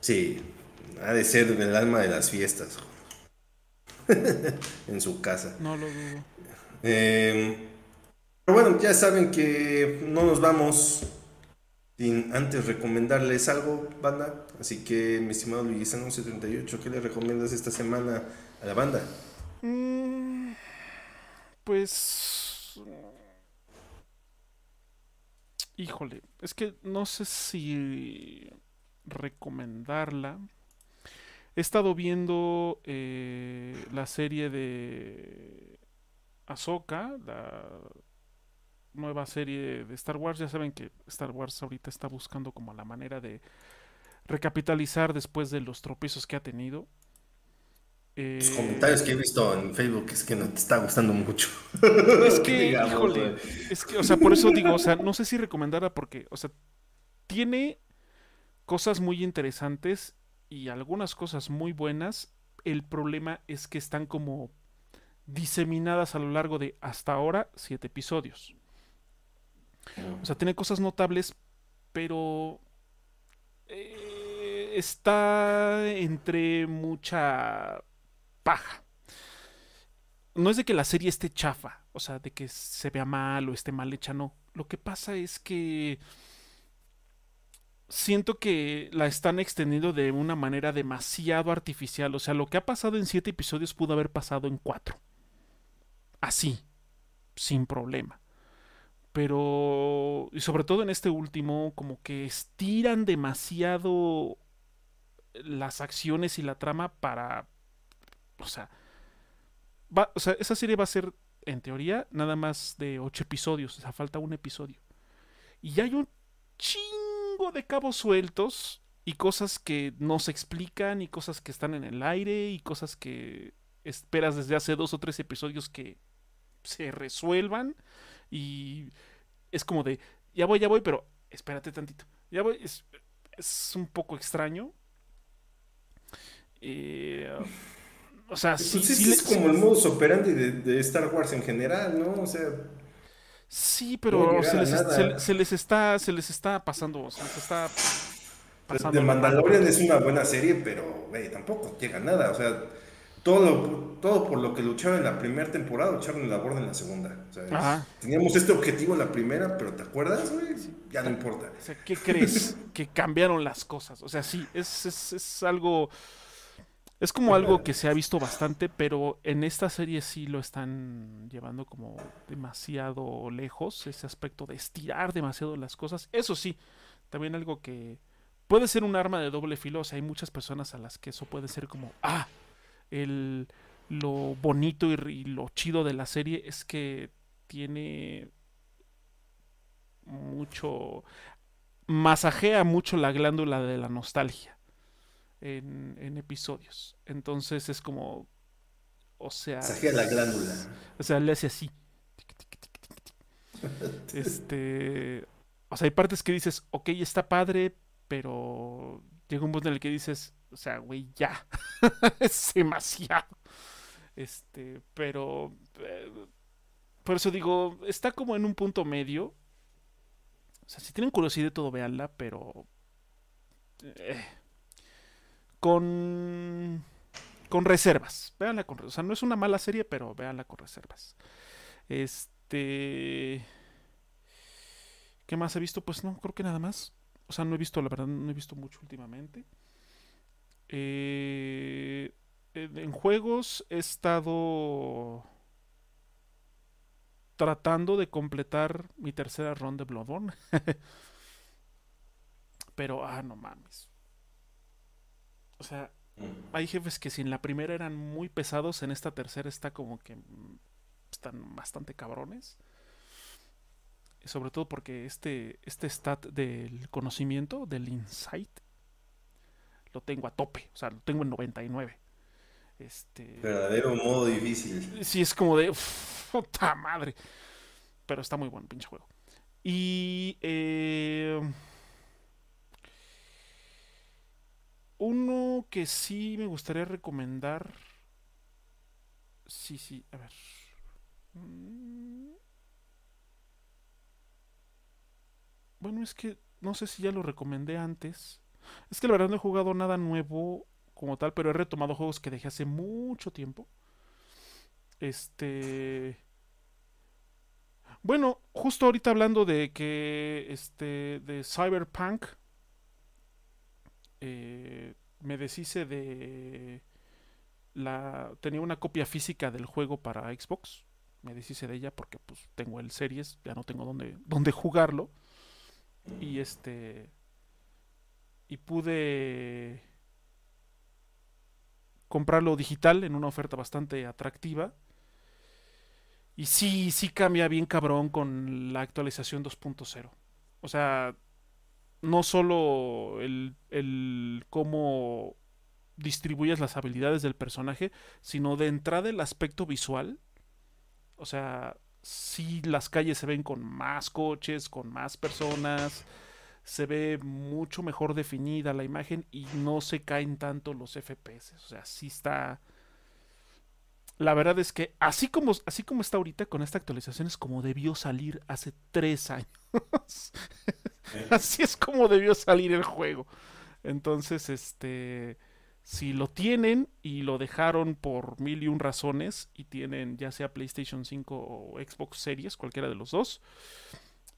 sí, ha de ser el alma de las fiestas en su casa. No lo dudo. Em, pero bueno, ya saben que no nos vamos sin antes recomendarles algo, banda. Así que, mi estimado Luis 1138, ¿qué le recomiendas esta semana a la banda? Mm, pues Híjole, es que no sé si recomendarla. He estado viendo eh, la serie de Ahsoka, la nueva serie de Star Wars. Ya saben que Star Wars ahorita está buscando como la manera de recapitalizar después de los tropiezos que ha tenido. Los comentarios que he visto en Facebook es que no te está gustando mucho. Es que, híjole, es que, o sea, por eso digo, o sea, no sé si recomendarla porque, o sea, tiene cosas muy interesantes y algunas cosas muy buenas. El problema es que están como diseminadas a lo largo de hasta ahora siete episodios. O sea, tiene cosas notables, pero eh, está entre mucha paja. No es de que la serie esté chafa, o sea, de que se vea mal o esté mal hecha, no. Lo que pasa es que siento que la están extendiendo de una manera demasiado artificial. O sea, lo que ha pasado en siete episodios pudo haber pasado en cuatro. Así, sin problema. Pero, y sobre todo en este último, como que estiran demasiado las acciones y la trama para o sea, o sea, esa serie va a ser, en teoría, nada más de ocho episodios. O sea, falta un episodio. Y hay un chingo de cabos sueltos y cosas que no se explican y cosas que están en el aire y cosas que esperas desde hace dos o tres episodios que se resuelvan y es como de ya voy, ya voy, pero espérate tantito. Ya voy, es, es un poco extraño. Eh, o sea, pues sí, es como el modus operandi de, Star Wars en general, ¿no? O sea. Sí, pero se les, está, se les está pasando, se les está pasando. The Mandalorian es una buena serie, pero tampoco llega a nada. O sea, todo, todo por lo que lucharon en la primera temporada, lucharon en la borda en la segunda. O sea, teníamos este objetivo en la primera, pero ¿te acuerdas, güey? Ya no importa. O sea, ¿qué crees? que cambiaron las cosas. O sea, sí, es, es, es algo es como algo que se ha visto bastante, pero en esta serie sí lo están llevando como demasiado lejos, ese aspecto de estirar demasiado las cosas. Eso sí, también algo que puede ser un arma de doble filo, o sea, hay muchas personas a las que eso puede ser como, ah, el, lo bonito y, lo chido de la serie es que tiene mucho, masajea mucho la glándula de la nostalgia en, episodios. Entonces es como, o sea... Saquea la glándula. O sea, le hace así. Este... O sea, hay partes que dices, ok, está padre, pero llega un punto en el que dices, o sea, güey, ya, es demasiado. Este, pero, eh, por eso digo, está como en un punto medio. O sea, si tienen curiosidad todo, véanla, pero... Eh, con... Con reservas. Véanla con O sea, no es una mala serie, pero véanla con reservas. Este... ¿Qué más he visto? Pues no, creo que nada más. O sea, no he visto, la verdad, no he visto mucho últimamente. Eh, en juegos he estado tratando de completar mi tercera ronda de Bloodborne. Pero, ah, no mames. O sea, mm. hay jefes que si en la primera eran muy pesados, en esta tercera está como que mm, están bastante cabrones sobre todo porque este, este stat del conocimiento, del insight, lo tengo a tope, o sea, lo tengo en 99. Este, Verdadero modo difícil. Sí, es como de, puta madre. Pero está muy bueno, pinche juego. Y eh, uno que sí me gustaría recomendar. Sí, sí, a ver. Mm, Bueno, es que no sé si ya lo recomendé antes. Es que la verdad no he jugado nada nuevo como tal, pero he retomado juegos que dejé hace mucho tiempo. Este. Bueno, justo ahorita hablando de que. Este. de Cyberpunk. Eh, me deshice de. La. Tenía una copia física del juego para Xbox. Me deshice de ella porque pues tengo el series. Ya no tengo dónde, dónde jugarlo y este y pude comprarlo digital en una oferta bastante atractiva. Y sí, sí cambia bien cabrón con la actualización 2.0. O sea, no solo el, el cómo distribuyes las habilidades del personaje, sino de entrada el aspecto visual. O sea, sí las calles se ven con más coches, con más personas, se ve mucho mejor definida la imagen y no se caen tanto los FPS. O sea, sí está... La verdad es que así como, así como está ahorita con esta actualización es como debió salir hace tres años. así es como debió salir el juego. Entonces, este si lo tienen y lo dejaron por mil y un razones y tienen ya sea PlayStation 5 o Xbox Series, cualquiera de los dos,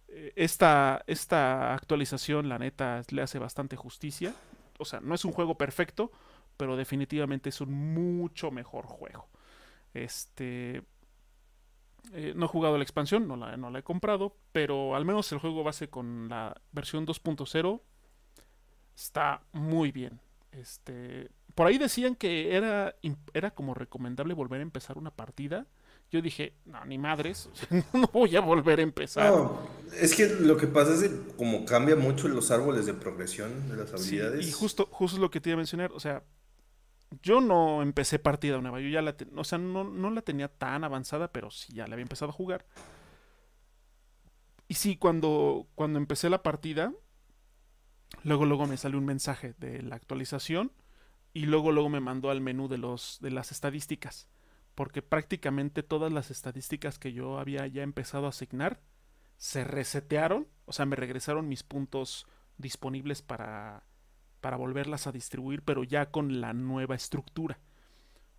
esta, esta actualización, la neta, le hace bastante justicia. O sea, no es un juego perfecto, pero definitivamente es un mucho mejor juego. Este. Eh, no he jugado la expansión, no la, no la he comprado, pero al menos el juego base con la versión 2.0 está muy bien. Este, por ahí decían que era, era como recomendable volver a empezar una partida. Yo dije, no, ni madres, no voy a volver a empezar. No, es que lo que pasa es que como cambia mucho los árboles de progresión de las habilidades. y justo, justo lo que te iba a mencionar, o sea, yo no empecé partida nueva, yo ya la, o sea, no, no la tenía tan avanzada, pero sí ya la había empezado a jugar. Y sí, cuando, cuando empecé la partida, Luego, luego me salió un mensaje de la actualización y luego, luego me mandó al menú de, los, de las estadísticas. Porque prácticamente todas las estadísticas que yo había ya empezado a asignar se resetearon. O sea, me regresaron mis puntos disponibles para, para volverlas a distribuir, pero ya con la nueva estructura.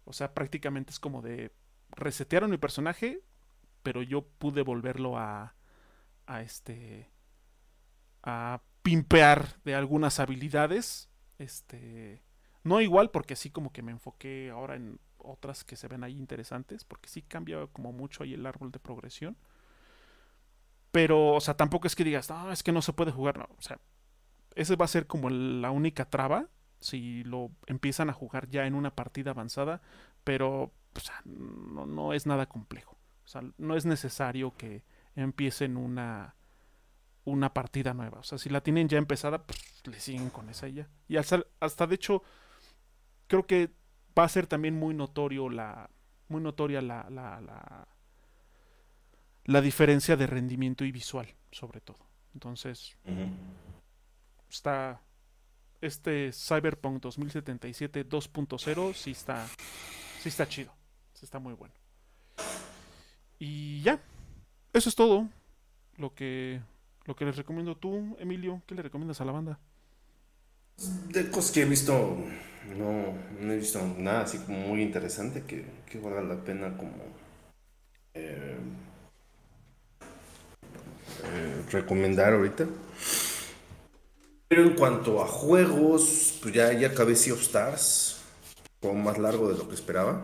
O sea, prácticamente es como de resetearon mi personaje, pero yo pude volverlo a, a este a pimpear de algunas habilidades. Este. No igual, porque así como que me enfoqué ahora en otras que se ven ahí interesantes, porque sí cambia como mucho ahí el árbol de progresión. Pero, o sea, tampoco es que digas, no, es que no se puede jugar, no. O sea, ese va a ser como la única traba si lo empiezan a jugar ya en una partida avanzada, pero no, no es nada complejo. O sea, no es necesario que empiecen una una partida nueva. O sea, si la tienen ya empezada, pues le siguen con esa ya. Y hasta, hasta de hecho, creo que va a ser también muy notorio la. Muy notoria la, la, la, la diferencia de rendimiento y visual, sobre todo. Entonces, está, este Cyberpunk 2077 2.0 sí está, sí está chido. Sí está muy bueno. Y ya, eso es todo lo que, lo que les recomiendo tú, Emilio. ¿Qué le recomiendas a la banda? De cosas que he visto, no, no he visto nada así como muy interesante que, que valga la pena como eh, eh, recomendar ahorita. Pero en cuanto a juegos, pues ya, ya acabé Sea of Stars, juego más largo de lo que esperaba.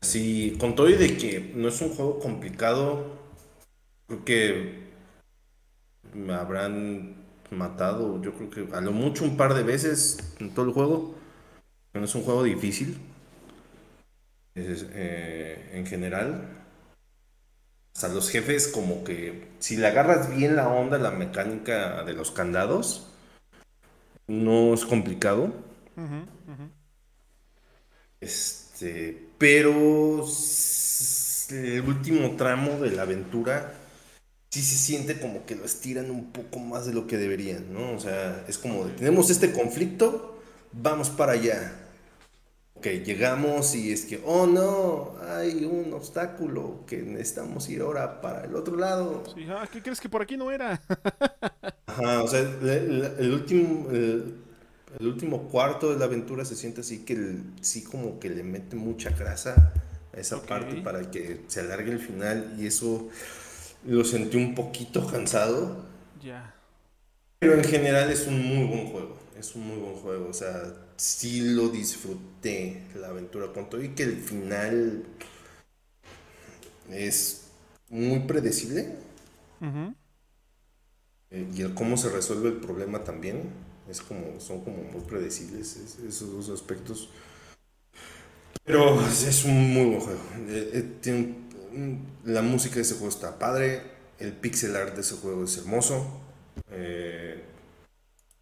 Sí, con todo y de que no es un juego complicado, creo que me habrán matado, yo creo que a lo mucho un par de veces en todo el juego. No es un juego difícil eh, en general. Sea, los jefes como que si le agarras bien la onda, la mecánica de los candados, no es complicado. Este, pero el último tramo de la aventura sí se siente como que lo estiran un poco más de lo que deberían, ¿no? O sea, es como tenemos este conflicto, vamos para allá que llegamos y es que, oh no, hay un obstáculo que necesitamos ir ahora para el otro lado. Sí, ah, ¿qué crees que por aquí no era? Ajá, o sea, el, último, el, último cuarto de la aventura se siente así que sí como que le mete mucha grasa a esa parte para que se alargue el final y eso lo sentí un poquito cansado. Ya. Pero en general es un muy buen juego, es un muy buen juego, o sea, sí lo disfruté la aventura con todo y que el final es muy predecible. Eh, y el cómo se resuelve el problema también es como son como muy predecibles esos dos aspectos. Pero es un muy buen juego. Eh, eh, la música de ese juego está padre. El pixel art de ese juego es hermoso.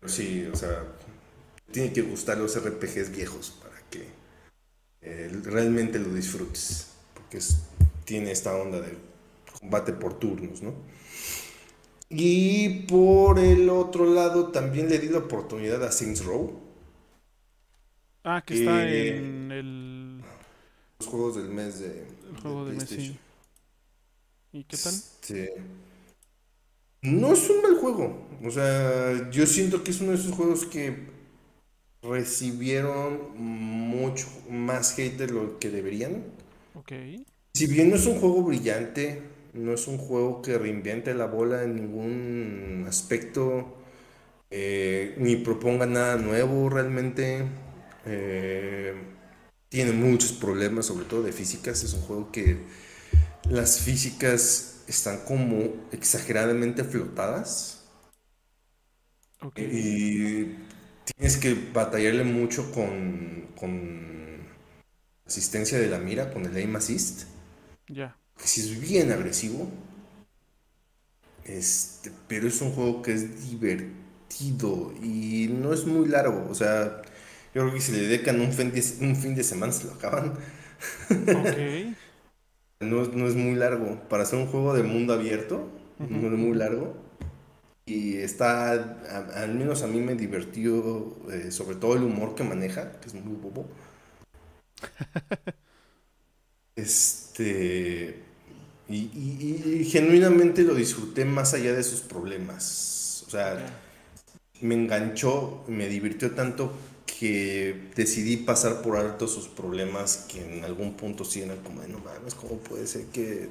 sí, o sea, tiene que gustar los RPGs viejos para que eh, realmente lo disfrutes. Porque tiene esta onda de combate por turnos, ¿no? Y por el otro lado también le di la oportunidad a Saints Row. Ah, que está eh, en el... Los juegos del mes de... El juego del mes, sí. ¿Y qué tal? Este, no es un mal juego. O sea, yo siento que es uno de esos juegos que recibieron mucho más hate de lo que deberían. Ok. Si bien no es un juego brillante, no es un juego que reinvente la bola en ningún aspecto, eh, ni proponga nada nuevo realmente. Eh, tiene muchos problemas, sobre todo de físicas. Es un juego que las físicas están como exageradamente flotadas. Okay. Y Tienes que batallarle mucho con, con asistencia de la mira, con el aim assist. Ya. Que sí es bien agresivo. Este, pero es un juego que es divertido y no es muy largo. O sea, yo creo que si le dedican un fin de, un fin de semana se lo acaban. Ok. no, no, es muy largo. Para hacer un juego de mundo abierto, no es muy largo y está, al menos a mí me divirtió, eh, sobre todo el humor que maneja, que es muy bobo. este, y, genuinamente lo disfruté más allá de sus problemas. O sea, me enganchó, me divirtió tanto que decidí pasar por alto sus problemas que en algún punto sí eran como, no mames, ¿cómo puede ser que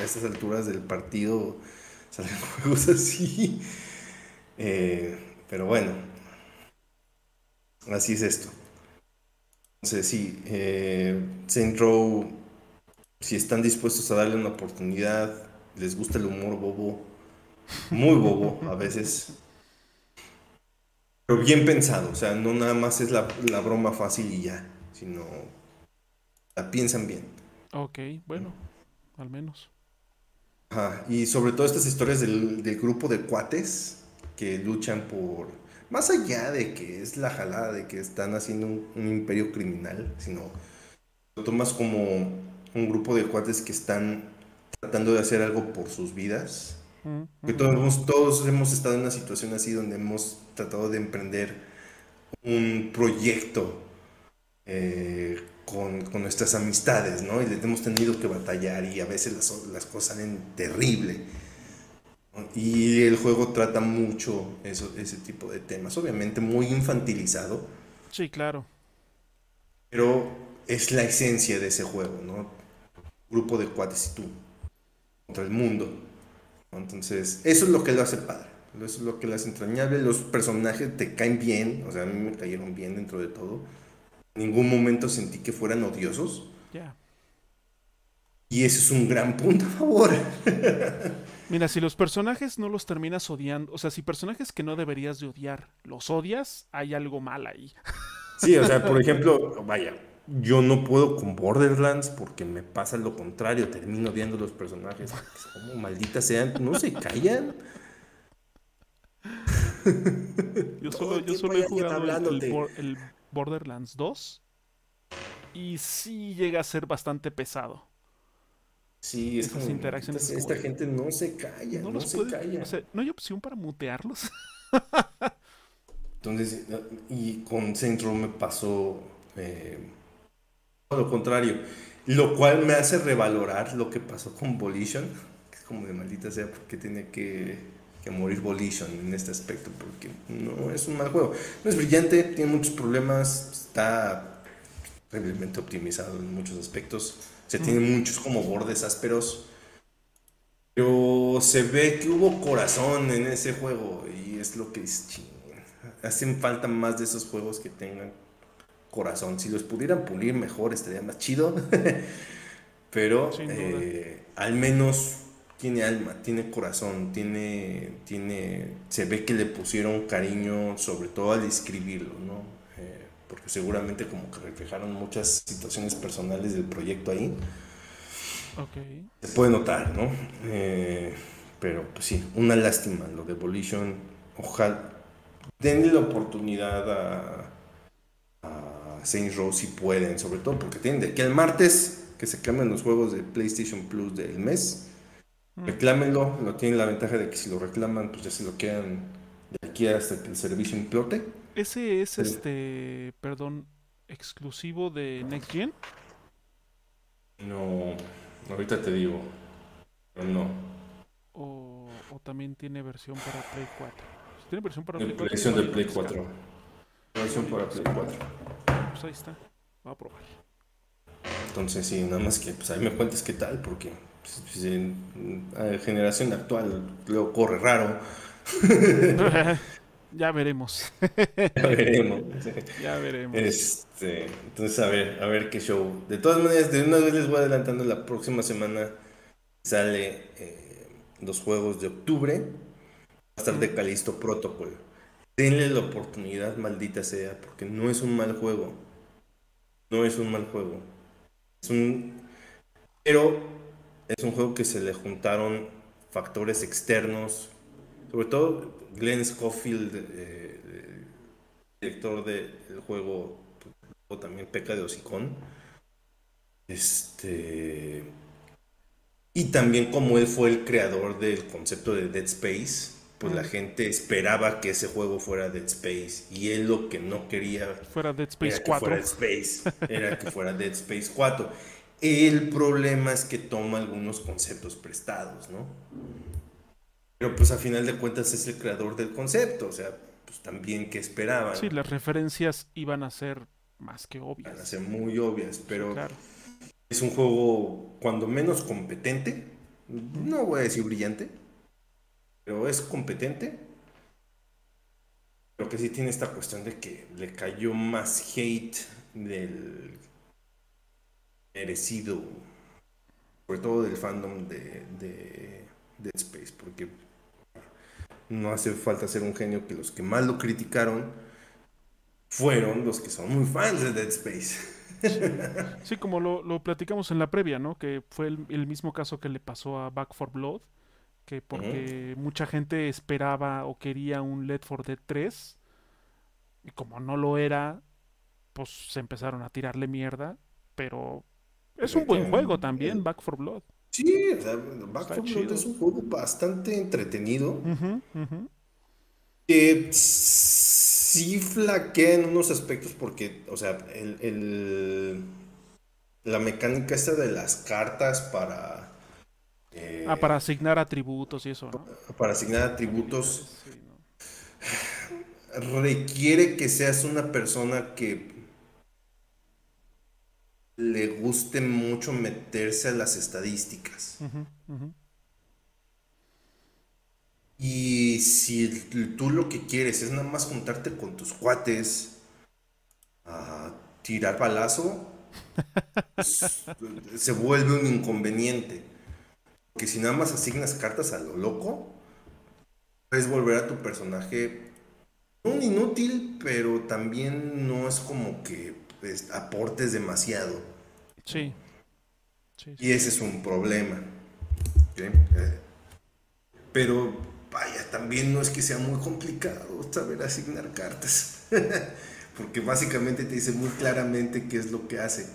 a estas alturas del partido salen juegos así. Eh, pero bueno, así es esto. Entonces, sí, eh, Saint Row, si están dispuestos a darle una oportunidad, les gusta el humor bobo, muy bobo a veces, pero bien pensado, o sea, no nada más es la, la broma fácil y ya, sino la piensan bien. Ok, bueno, al menos y sobre todo estas historias del, grupo de cuates que luchan por, más allá de que es la jalada de que están haciendo un, imperio criminal, sino lo tomas como un grupo de cuates que están tratando de hacer algo por sus vidas Que todos, todos hemos estado en una situación así donde hemos tratado de emprender un proyecto eh, con, con, nuestras amistades, ¿no? Y les hemos tenido que batallar y a veces las, las cosas salen terrible. Y el juego trata mucho eso, ese tipo de temas, obviamente muy infantilizado. Sí, claro. Pero es la esencia de ese juego, ¿no? Grupo de cuates y tú contra el mundo. Entonces, eso es lo que lo hace padre. Eso es lo que lo hace entrañable. Los personajes te caen bien, o sea, a mí me cayeron bien dentro de todo ningún momento sentí que fueran odiosos. Ya. Y ese es un gran punto a favor. Mira, si los personajes no los terminas odiando, o sea, si personajes que no deberías de odiar los odias, hay algo mal ahí. Sí, o sea, por ejemplo, vaya, yo no puedo con Borderlands porque me pasa lo contrario, termino odiando los personajes. Como malditas sean, no se callan. Yo solo, yo solo he jugado el, Borderlands 2 y sí llega a ser bastante pesado. Sí, es Esas interacciones. Esta, gente no se calla, no, se calla. no hay opción para mutearlos. Entonces, y con Centro me pasó eh, lo contrario, lo cual me hace revalorar lo que pasó con Volition, que es como de maldita sea porque tiene que que morir Volition en este aspecto, porque no es un mal juego. No es brillante, tiene muchos problemas, está terriblemente optimizado en muchos aspectos. Se tiene muchos como bordes ásperos. Pero se ve que hubo corazón en ese juego y es lo que dice, hacen falta más de esos juegos que tengan corazón. Si los pudieran pulir mejor estaría más chido. Pero eh, al menos tiene alma, tiene corazón, tiene, tiene, se ve que le pusieron cariño, sobre todo al escribirlo, ¿no? Eh, porque seguramente como que reflejaron muchas situaciones personales del proyecto ahí. Okay. Se puede notar, ¿no? Eh, pero pues sí, una lástima lo de Volition. Ojalá denle la oportunidad a, Saints Row si pueden, sobre todo porque tienen de que el martes que se cambian los juegos de PlayStation Plus del mes Reclámenlo, lo tienen la ventaja de que si lo reclaman, pues ya se lo quedan de aquí hasta que el servicio implote. ¿Ese es este, perdón, exclusivo de Next Gen? No, ahorita te digo, pero no. O, o también tiene versión para Play 4. ¿Tiene versión para Play 4? Versión de Play 4. Versión para Play 4. Pues ahí está, va a probar. Entonces sí, nada más que pues ahí me cuentes qué tal, porque pues, en generación actual luego corre raro. ya veremos. ya veremos. ya veremos. Este, entonces, a ver, a ver qué show. De todas maneras, de una vez les voy adelantando la próxima semana sale eh, los juegos de octubre. Va a estar de Calisto Protocol. Denle la oportunidad, maldita sea, porque no es un mal juego. No es un mal juego. Es un. Pero es un juego que se le juntaron factores externos, sobre todo Glenn Schofield, eh, director del juego, o también peca de hocicón. Este. Y también como él fue el creador del concepto de Dead Space, pues la gente esperaba que ese juego fuera Dead Space y él lo que no quería fuera Dead Space 4 Space, era que fuera Dead Space 4 el problema es que toma algunos conceptos prestados, ¿no? Pero pues a final de cuentas es el creador del concepto, o sea, pues también que esperaban. Sí, las referencias iban a ser más que obvias. Iban a ser muy obvias, pero es un juego cuando menos competente, no voy a decir brillante, pero es competente. Pero que sí tiene esta cuestión de que le cayó más hate del merecido, sobre todo del fandom de, de Dead Space, porque no hace falta ser un genio que los que más lo criticaron fueron los que son muy fans de Dead Space. Sí, como lo, platicamos en la previa, ¿no? Que fue el, mismo caso que le pasó a Back for Blood, que porque mucha gente esperaba o quería un Led for Dead 3, y como no lo era, pues se empezaron a tirarle mierda, pero es un buen juego también, Back for Blood. Sí, Back 4 Blood es un juego bastante entretenido. Que sí flaquea en unos aspectos porque, o sea, el, la mecánica esta de las cartas para... Eh, ah, para asignar atributos y eso, ¿no? Para asignar atributos. Requiere que seas una persona que le guste mucho meterse a las estadísticas. Y si tú lo que quieres es nada más juntarte con tus cuates a tirar balazo, pues, se vuelve un inconveniente. Porque si nada más asignas cartas a lo loco, puedes volver a tu personaje un inútil, pero también no es como que pues, aportes demasiado. Sí. Y ese es un problema. Eh, pero vaya, también no es que sea muy complicado saber asignar cartas. Porque básicamente te dice muy claramente qué es lo que hace.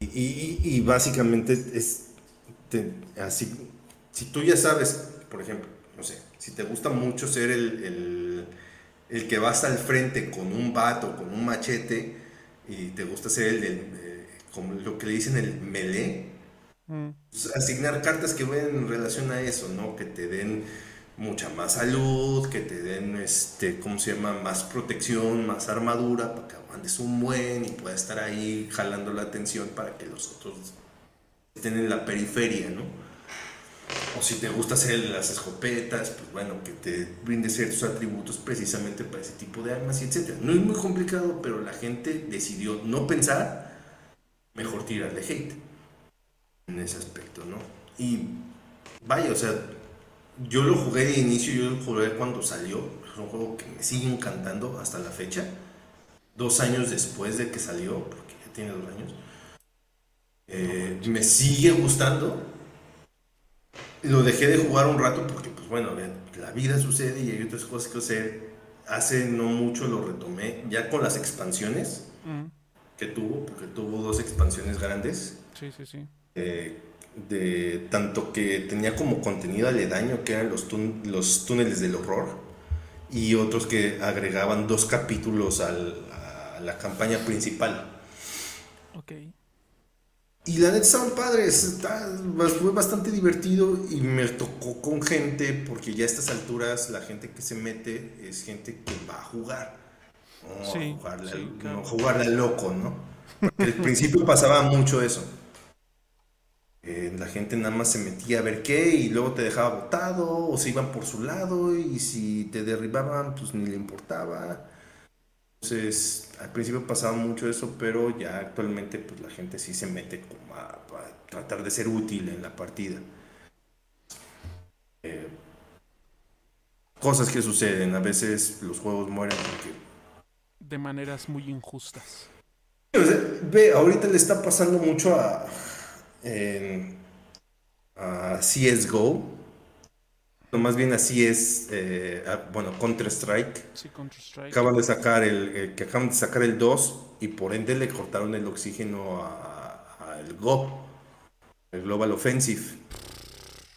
Y, básicamente es así. Si tú ya sabes, por ejemplo, no sé, si te gusta mucho ser el, el, que va hasta el frente con un vato, con un machete, y te gusta ser el del, eh, como lo que le dicen el melee, mm. pues, asignar cartas que vayan en relación a eso, ¿no? Que te den mucha más salud, que te den, este, ¿cómo se llama? Más protección, más armadura, para que aguantes un buen y puedas estar ahí jalando la atención para que los otros estén en la periferia, ¿no? O si te gusta hacer las escopetas, pues bueno, que te brinde ciertos atributos precisamente para ese tipo de armas y etc. No es muy complicado, pero la gente decidió no pensar, mejor tirarle hate en ese aspecto, ¿no? Y vaya, o sea, yo lo jugué de inicio, yo lo jugué cuando salió, es un juego que me sigue encantando hasta la fecha, dos años después de que salió, porque ya tiene dos años. Eh, me sigue gustando lo dejé de jugar un rato porque, pues bueno, la vida sucede y hay otras cosas que hacer. Hace no mucho lo retomé, ya con las expansiones que tuvo, porque tuvo dos expansiones grandes. Sí, sí, sí. Eh, de tanto que tenía como contenido aledaño, que eran los, los túneles del horror, y otros que agregaban dos capítulos a la campaña principal. Ok. Y la neta estaban padres, fue bastante divertido y me tocó con gente, porque ya a estas alturas la gente que se mete es gente que va a jugar. No sí, a jugarle, loco, ¿no? al principio pasaba mucho eso. Eh, la gente nada más se metía a ver qué y luego te dejaba botado o se iban por su lado y si te derribaban pues ni le importaba. Entonces, al principio pasaba mucho eso, pero ya actualmente pues la gente sí se mete como a, tratar de ser útil en la partida. Eh, cosas que suceden, a veces los juegos mueren porque... De maneras muy injustas. ve, ahorita le está pasando mucho a, a CSGO más bien así es, eh, ah, bueno, Counter-Strike. Sí, Counter-Strike. Acaban de sacar el, que acaban de sacar el 2 y por ende le cortaron el oxígeno al Go, el Global Offensive.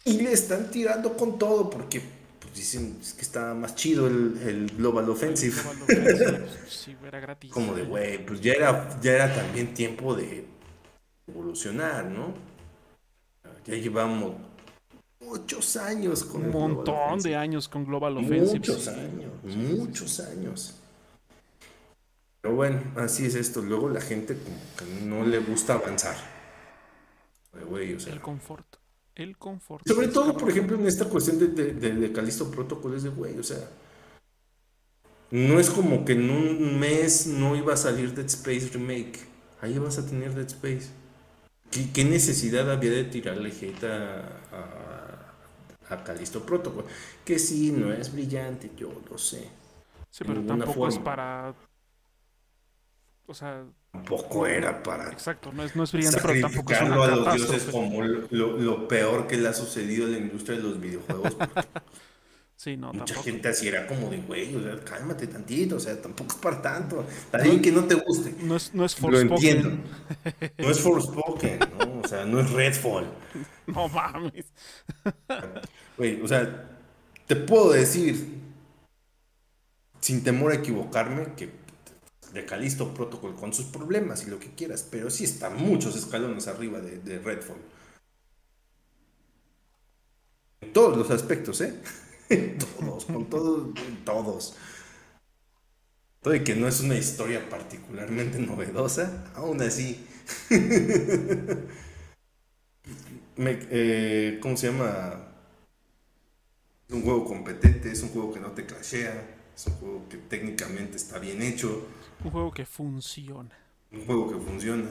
Y le están tirando con todo porque pues, dicen que está más chido el, Global Offensive. sí, era gratis. Como de, güey, pues ya era, ya era también tiempo de evolucionar, ¿no? Ya llevamos muchos años con un montón de años con Global Offensive. Muchos años, muchos años. Pero bueno, así es esto. Luego la gente como que no le gusta avanzar. el confort. El confort. Sobre todo, por ejemplo, en esta cuestión de, de, de Calisto Protocol es de güey, o sea. No es como que en un mes no iba a salir Dead Space Remake. Ahí vas a tener Dead Space. ¿Qué, necesidad había de tirarle hate a a Calisto Protocol, que sí, no es brillante, yo lo sé. Sí, pero tampoco es para... O sea... Tampoco era para... Exacto, no es, no es brillante, pero tampoco es una a los dioses como lo, peor que le ha sucedido a la industria de los videojuegos. Sí, no, Mucha gente así era como de, güey, o sea, cálmate tantito, o sea, tampoco es para tanto. Está bien que no te guste. No es, no es Lo entiendo. No es Forspoken, no O sea, no es Redfall. No mames. Güey, o sea, te puedo decir, sin temor a equivocarme, que de Calisto Protocol con sus problemas y lo que quieras, pero sí está muchos escalones arriba de, de Redfall. En todos los aspectos, ¿eh? En todos, con todos, en todos. Todo y que no es una historia particularmente novedosa, aún así. Me- eh, ¿Cómo se llama? Es un juego competente, es un juego que no te crashea, es un juego que técnicamente está bien hecho, Un juego que funciona. un juego que funciona.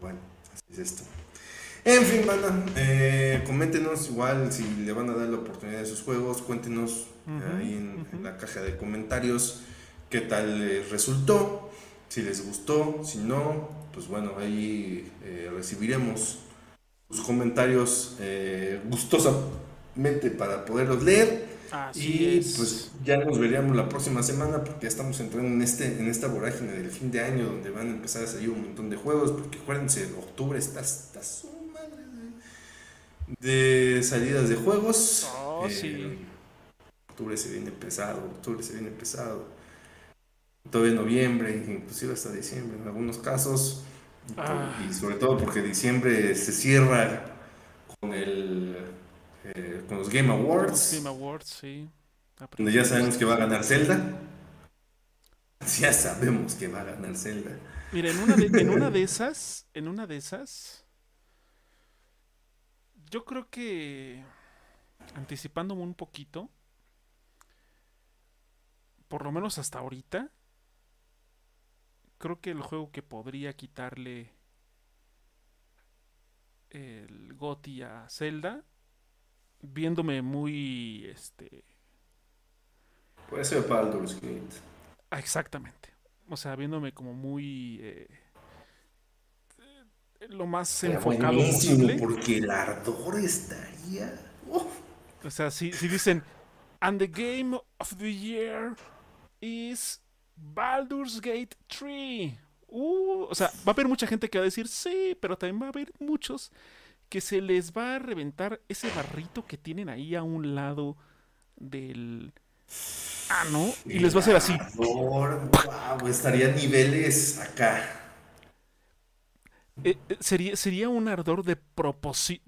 Bueno, así es esto. En fin, banda, eh, coméntenos igual si le van a dar la oportunidad de sus juegos, cuéntenos Ujú, ahí en, la caja de comentarios qué tal les resultó, si les gustó, si no, pues bueno, ahí eh, recibiremos sus comentarios eh, gustosamente para poderlos leer. Así Y es. pues ya nos veríamos la próxima semana porque ya estamos entrando en, este, en esta vorágine del fin de año donde van a empezar a salir un montón de juegos porque acuérdense, octubre está hasta su madre de, salidas de juegos. Oh, Eh, sí. Octubre se viene pesado, octubre se viene pesado. Todavía noviembre, inclusive hasta diciembre en algunos casos. Y Ah. Y sobre todo porque diciembre se cierra con el eh, con los Game Awards. Game Awards, sí. Donde ya sabemos que va a ganar Zelda. Ya sabemos que va a ganar Zelda. Mira, en una de, en una de esas, en una de esas, yo creo que anticipándome un poquito, por lo menos hasta ahorita, creo que el juego que podría quitarle el GOTY a Zelda, viéndome muy, este, Puede ser Baldur's Gate. Ah, exactamente. O sea, viéndome como muy... eh, lo más Sería enfocado posible. porque el ardor estaría. Uf. O sea, si, si dicen, and the game of the year is Baldur's Gate 3. Uh, o sea, va a haber mucha gente que va a decir, sí, pero también va a haber muchos que se les va a reventar ese barrito que tienen ahí a un lado del... Ah, ¿no? Y les va a hacer así. Wow, estaría a niveles acá. Eh, eh, sería, sería un ardor de,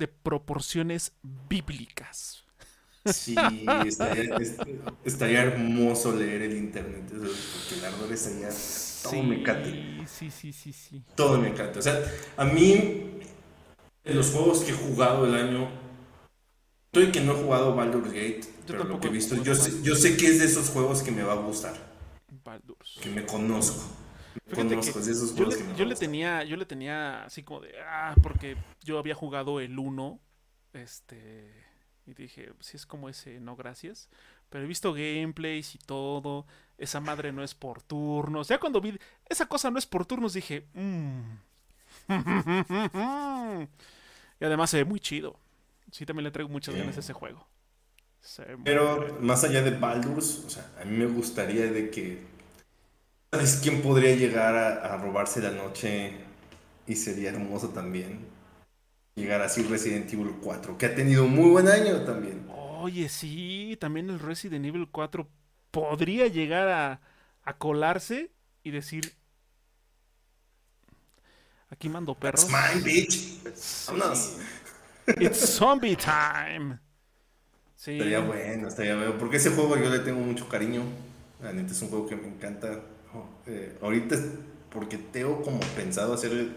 proporciones bíblicas. Sí, estaría, est- estaría hermoso leer el internet. Porque el ardor estaría todo mecate. Sí, sí, sí, sí. Todo me encanta. O sea, a mí, en los juegos que he jugado el año, estoy que no he jugado Baldur's Gate, pero lo que he visto, jugado yo sé, yo sé que es de esos juegos que me va a gustar, Baldur's. que me conozco. Conozco, que esos Yo le, que yo tenía, yo le tenía así como de, ah, porque yo había jugado el 1, este, y dije, si es como ese, no gracias. Pero he visto gameplays y todo, esa madre no es por turnos. Ya cuando vi, esa cosa no es por turnos, dije, mmm. y además se ve muy chido. Sí, también le traigo muchas ganas a ese juego. Se Pero más allá de Baldur's, o sea, a mí me gustaría de que... ¿Sabes quién podría llegar a, a robarse la noche y sería hermoso también? Llegar así Resident Evil 4, que ha tenido un muy buen año también. Oye, sí, también el Resident Evil 4 podría llegar a, a colarse y decir, aquí mando perros. That's mine, bitch. Sí. Vámonos. It's zombie time. Sí. Estaría bueno, estaría bueno. Porque ese juego yo le tengo mucho cariño. La neta es un juego que me encanta. Eh, ahorita es porque tengo como pensado hacer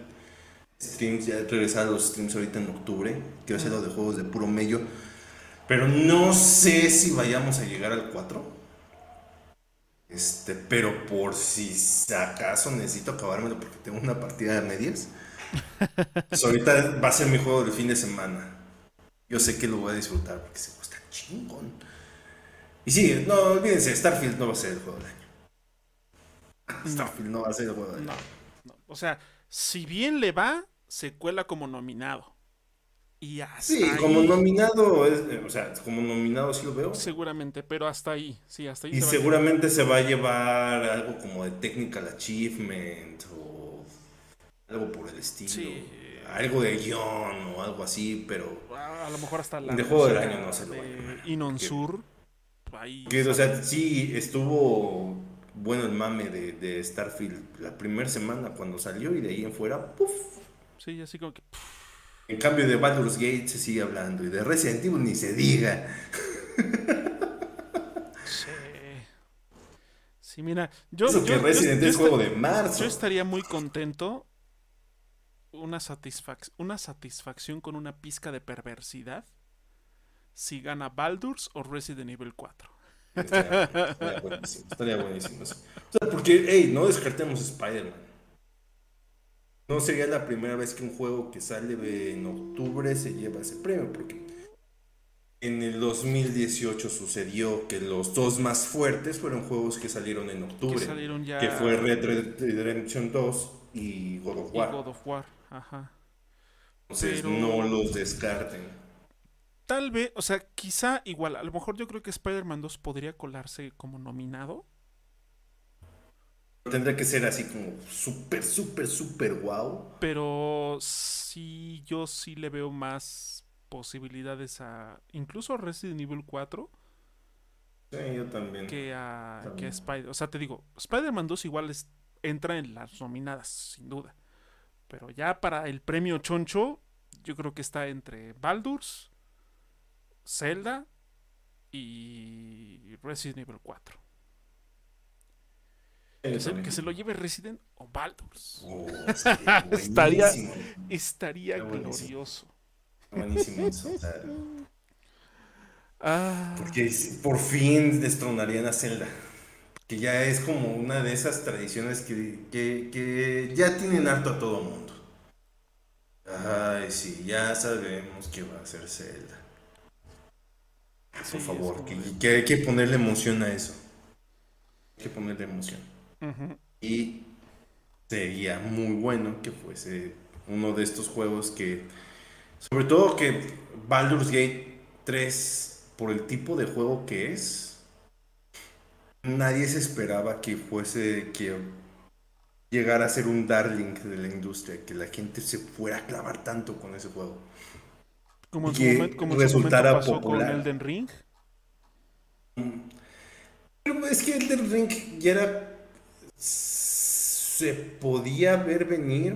streams, ya regresar a los streams ahorita en octubre. Quiero hacerlo de juegos de puro mello. Pero no sé si vayamos a llegar al 4. Este, pero por si acaso necesito acabármelo porque tengo una partida de medias. Pues ahorita va a ser mi juego del fin de semana. Yo sé que lo voy a disfrutar porque se está chingón. Y sí, no, olvídense, Starfield no va a ser el juego del año. Starfield no va a ser el juego del año. no. O sea, si bien le va, se cuela como nominado. Y hasta Sí, ahí, como nominado, es- eh, o sea, como nominado sí lo veo. Seguramente, pero hasta ahí. Sí, hasta ahí. Y se va a seguramente se va a llevar algo como de Technical Achievement o algo por el estilo. Algo de guion o algo así, pero. A lo mejor hasta la. De juego del año no se lo Inon Sur. Que, o sea, sí estuvo bueno el mame de, Starfield la primera semana cuando salió y de ahí en fuera, ¡puf! Sí, así como que. En cambio de Baldur's Gate se sigue hablando y de Resident Evil ni se diga. Sí. Sí, mira, yo. Eso que Resident es juego de marzo. Yo estaría muy contento. Una, una satisfacción con una pizca de perversidad si gana Baldur's o Resident Evil 4. Estaría, buenísimo, estaría buenísimo. porque, hey, no descartemos Spider-Man. No sería la primera vez que un juego que sale en octubre se lleva ese premio, porque en el 2018 sucedió que los dos más fuertes fueron juegos que salieron en octubre. Que, fue Red Redemption 2 y God of War. God of War, ajá. Entonces no los descarten. Tal vez, o sea, quizá igual, a lo mejor yo creo que Spider-Man 2 podría colarse como nominado. Tendría que ser así como súper, súper, súper guau. Pero sí, yo sí le veo más posibilidades a incluso a Resident Evil 4. Sí, yo también. Que a, Que Spider. O sea, te digo, Spider-Man 2 igual entra en las nominadas, sin duda. Pero ya para el premio Choncho, yo creo que está entre Baldur's, Zelda y Resident Evil 4. Que se, lo lleve Resident o Baldur's. Oh, estaría estaría glorioso. Buenísimo ah. Porque por fin destronarían a Zelda. Que ya es como una de esas tradiciones que, que ya tienen harto a todo mundo. Ay, sí, ya sabemos que va a ser Zelda. Por favor, que, hay que ponerle emoción a eso. Hay que ponerle emoción. Y sería muy bueno que fuese uno de estos juegos que, sobre todo que Baldur's Gate 3, por el tipo de juego que es, nadie se esperaba que fuese, que llegara a ser un darling de la industria, que la gente se fuera a clavar tanto con ese juego. Como en, su, momento, como resultara popular. con Elden Ring. Pero es que Elden Ring ya era. Se podía ver venir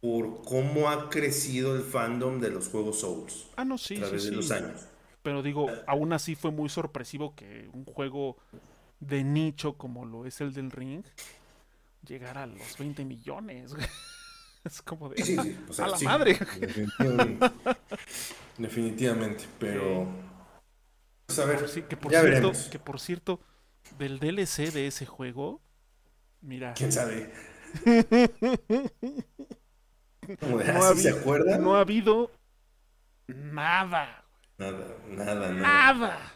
por cómo ha crecido el fandom de los juegos Souls. Ah, no, sí, a través de los años. Pero digo, aún así fue muy sorpresivo que un juego de nicho como lo es el del Ring llegara a los 20 millones. Es como de. a la madre. Definitivamente, pero. Pues a ver, que por cierto, Que por cierto, del DLC de ese juego. Mira. ¿Quién sabe? no ¿Se acuerda? No ha habido nada. Nada, nada, nada. Nada.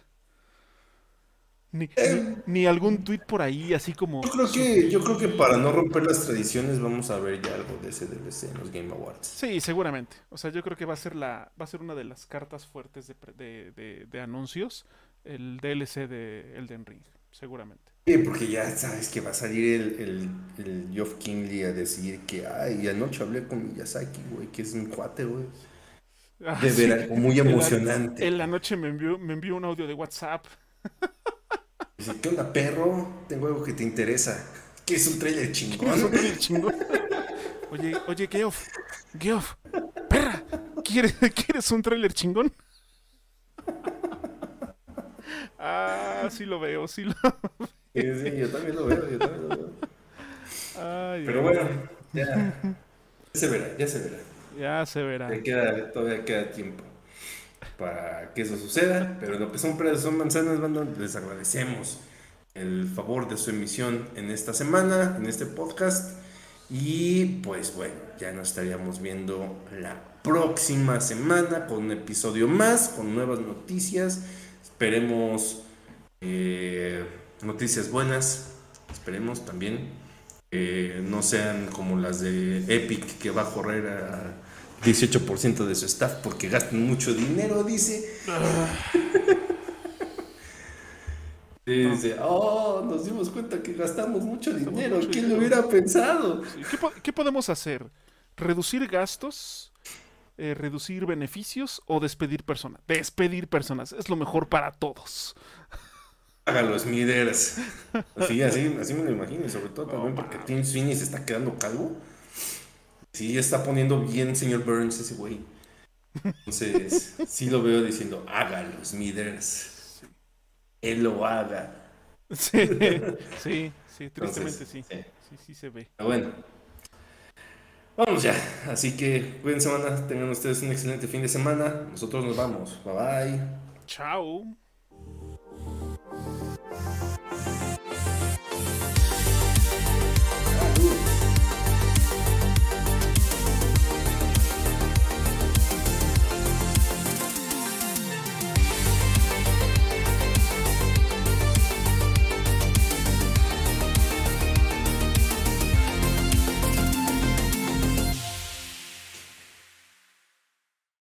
Eh, ni, algún tweet por ahí, así como. Yo creo que, yo creo que para no romper las tradiciones vamos a ver ya algo de ese DLC en los Game Awards. Sí, seguramente. O sea, yo creo que va a ser la, va a ser una de las cartas fuertes de, anuncios, el DLC de Elden Ring, seguramente. Sí, porque ya sabes que va a salir el, el, Geoff Kingley a decir que, ay, anoche hablé con Miyazaki, güey, que es mi cuate, güey. Ah, de ver algo muy emocionante. En la, noche me envió, me envió un audio de WhatsApp. Dice, ¿qué onda, perro? Tengo algo que te interesa. ¿Qué es un trailer chingón? es un trailer chingón? oye, oye, Geoff, Geoff, perra, ¿quieres, ¿quieres un trailer chingón? ah, sí lo veo, sí lo veo. Sí, yo también lo veo, yo también lo veo. Ay, Pero bueno, ya, ya se verá, ya se verá. Ya se verá. todavía queda tiempo para que eso suceda, pero lo que son peras son manzanas, les agradecemos el favor de su emisión en esta semana, en este podcast. Y pues bueno, ya nos estaríamos viendo la próxima semana con un episodio más, con nuevas noticias. Esperemos eh, noticias buenas, esperemos también. que no sean como las de Epic que va a correr a 18% de su staff porque gastan mucho dinero, dice. Dice, oh, nos dimos cuenta que gastamos mucho dinero. ¿Quién lo hubiera pensado? ¿Qué, podemos hacer? ¿Reducir gastos? Eh, ¿Reducir beneficios? ¿O despedir personas? Despedir personas. Es lo mejor para todos. Hágalo, Smithers. Así, así, así me lo imagino. Y sobre todo también porque Tim Sweeney se está quedando calvo. Sí, está poniendo bien, señor Burns, ese güey. Entonces, sí lo veo diciendo, hágalo, Smithers. Él lo haga. Sí, sí, sí tristemente sí. sí. Sí, se ve. Pero bueno. Vamos ya. Así que buen semana. Tengan ustedes un excelente fin de semana. Nosotros nos vamos. Bye bye. Chao.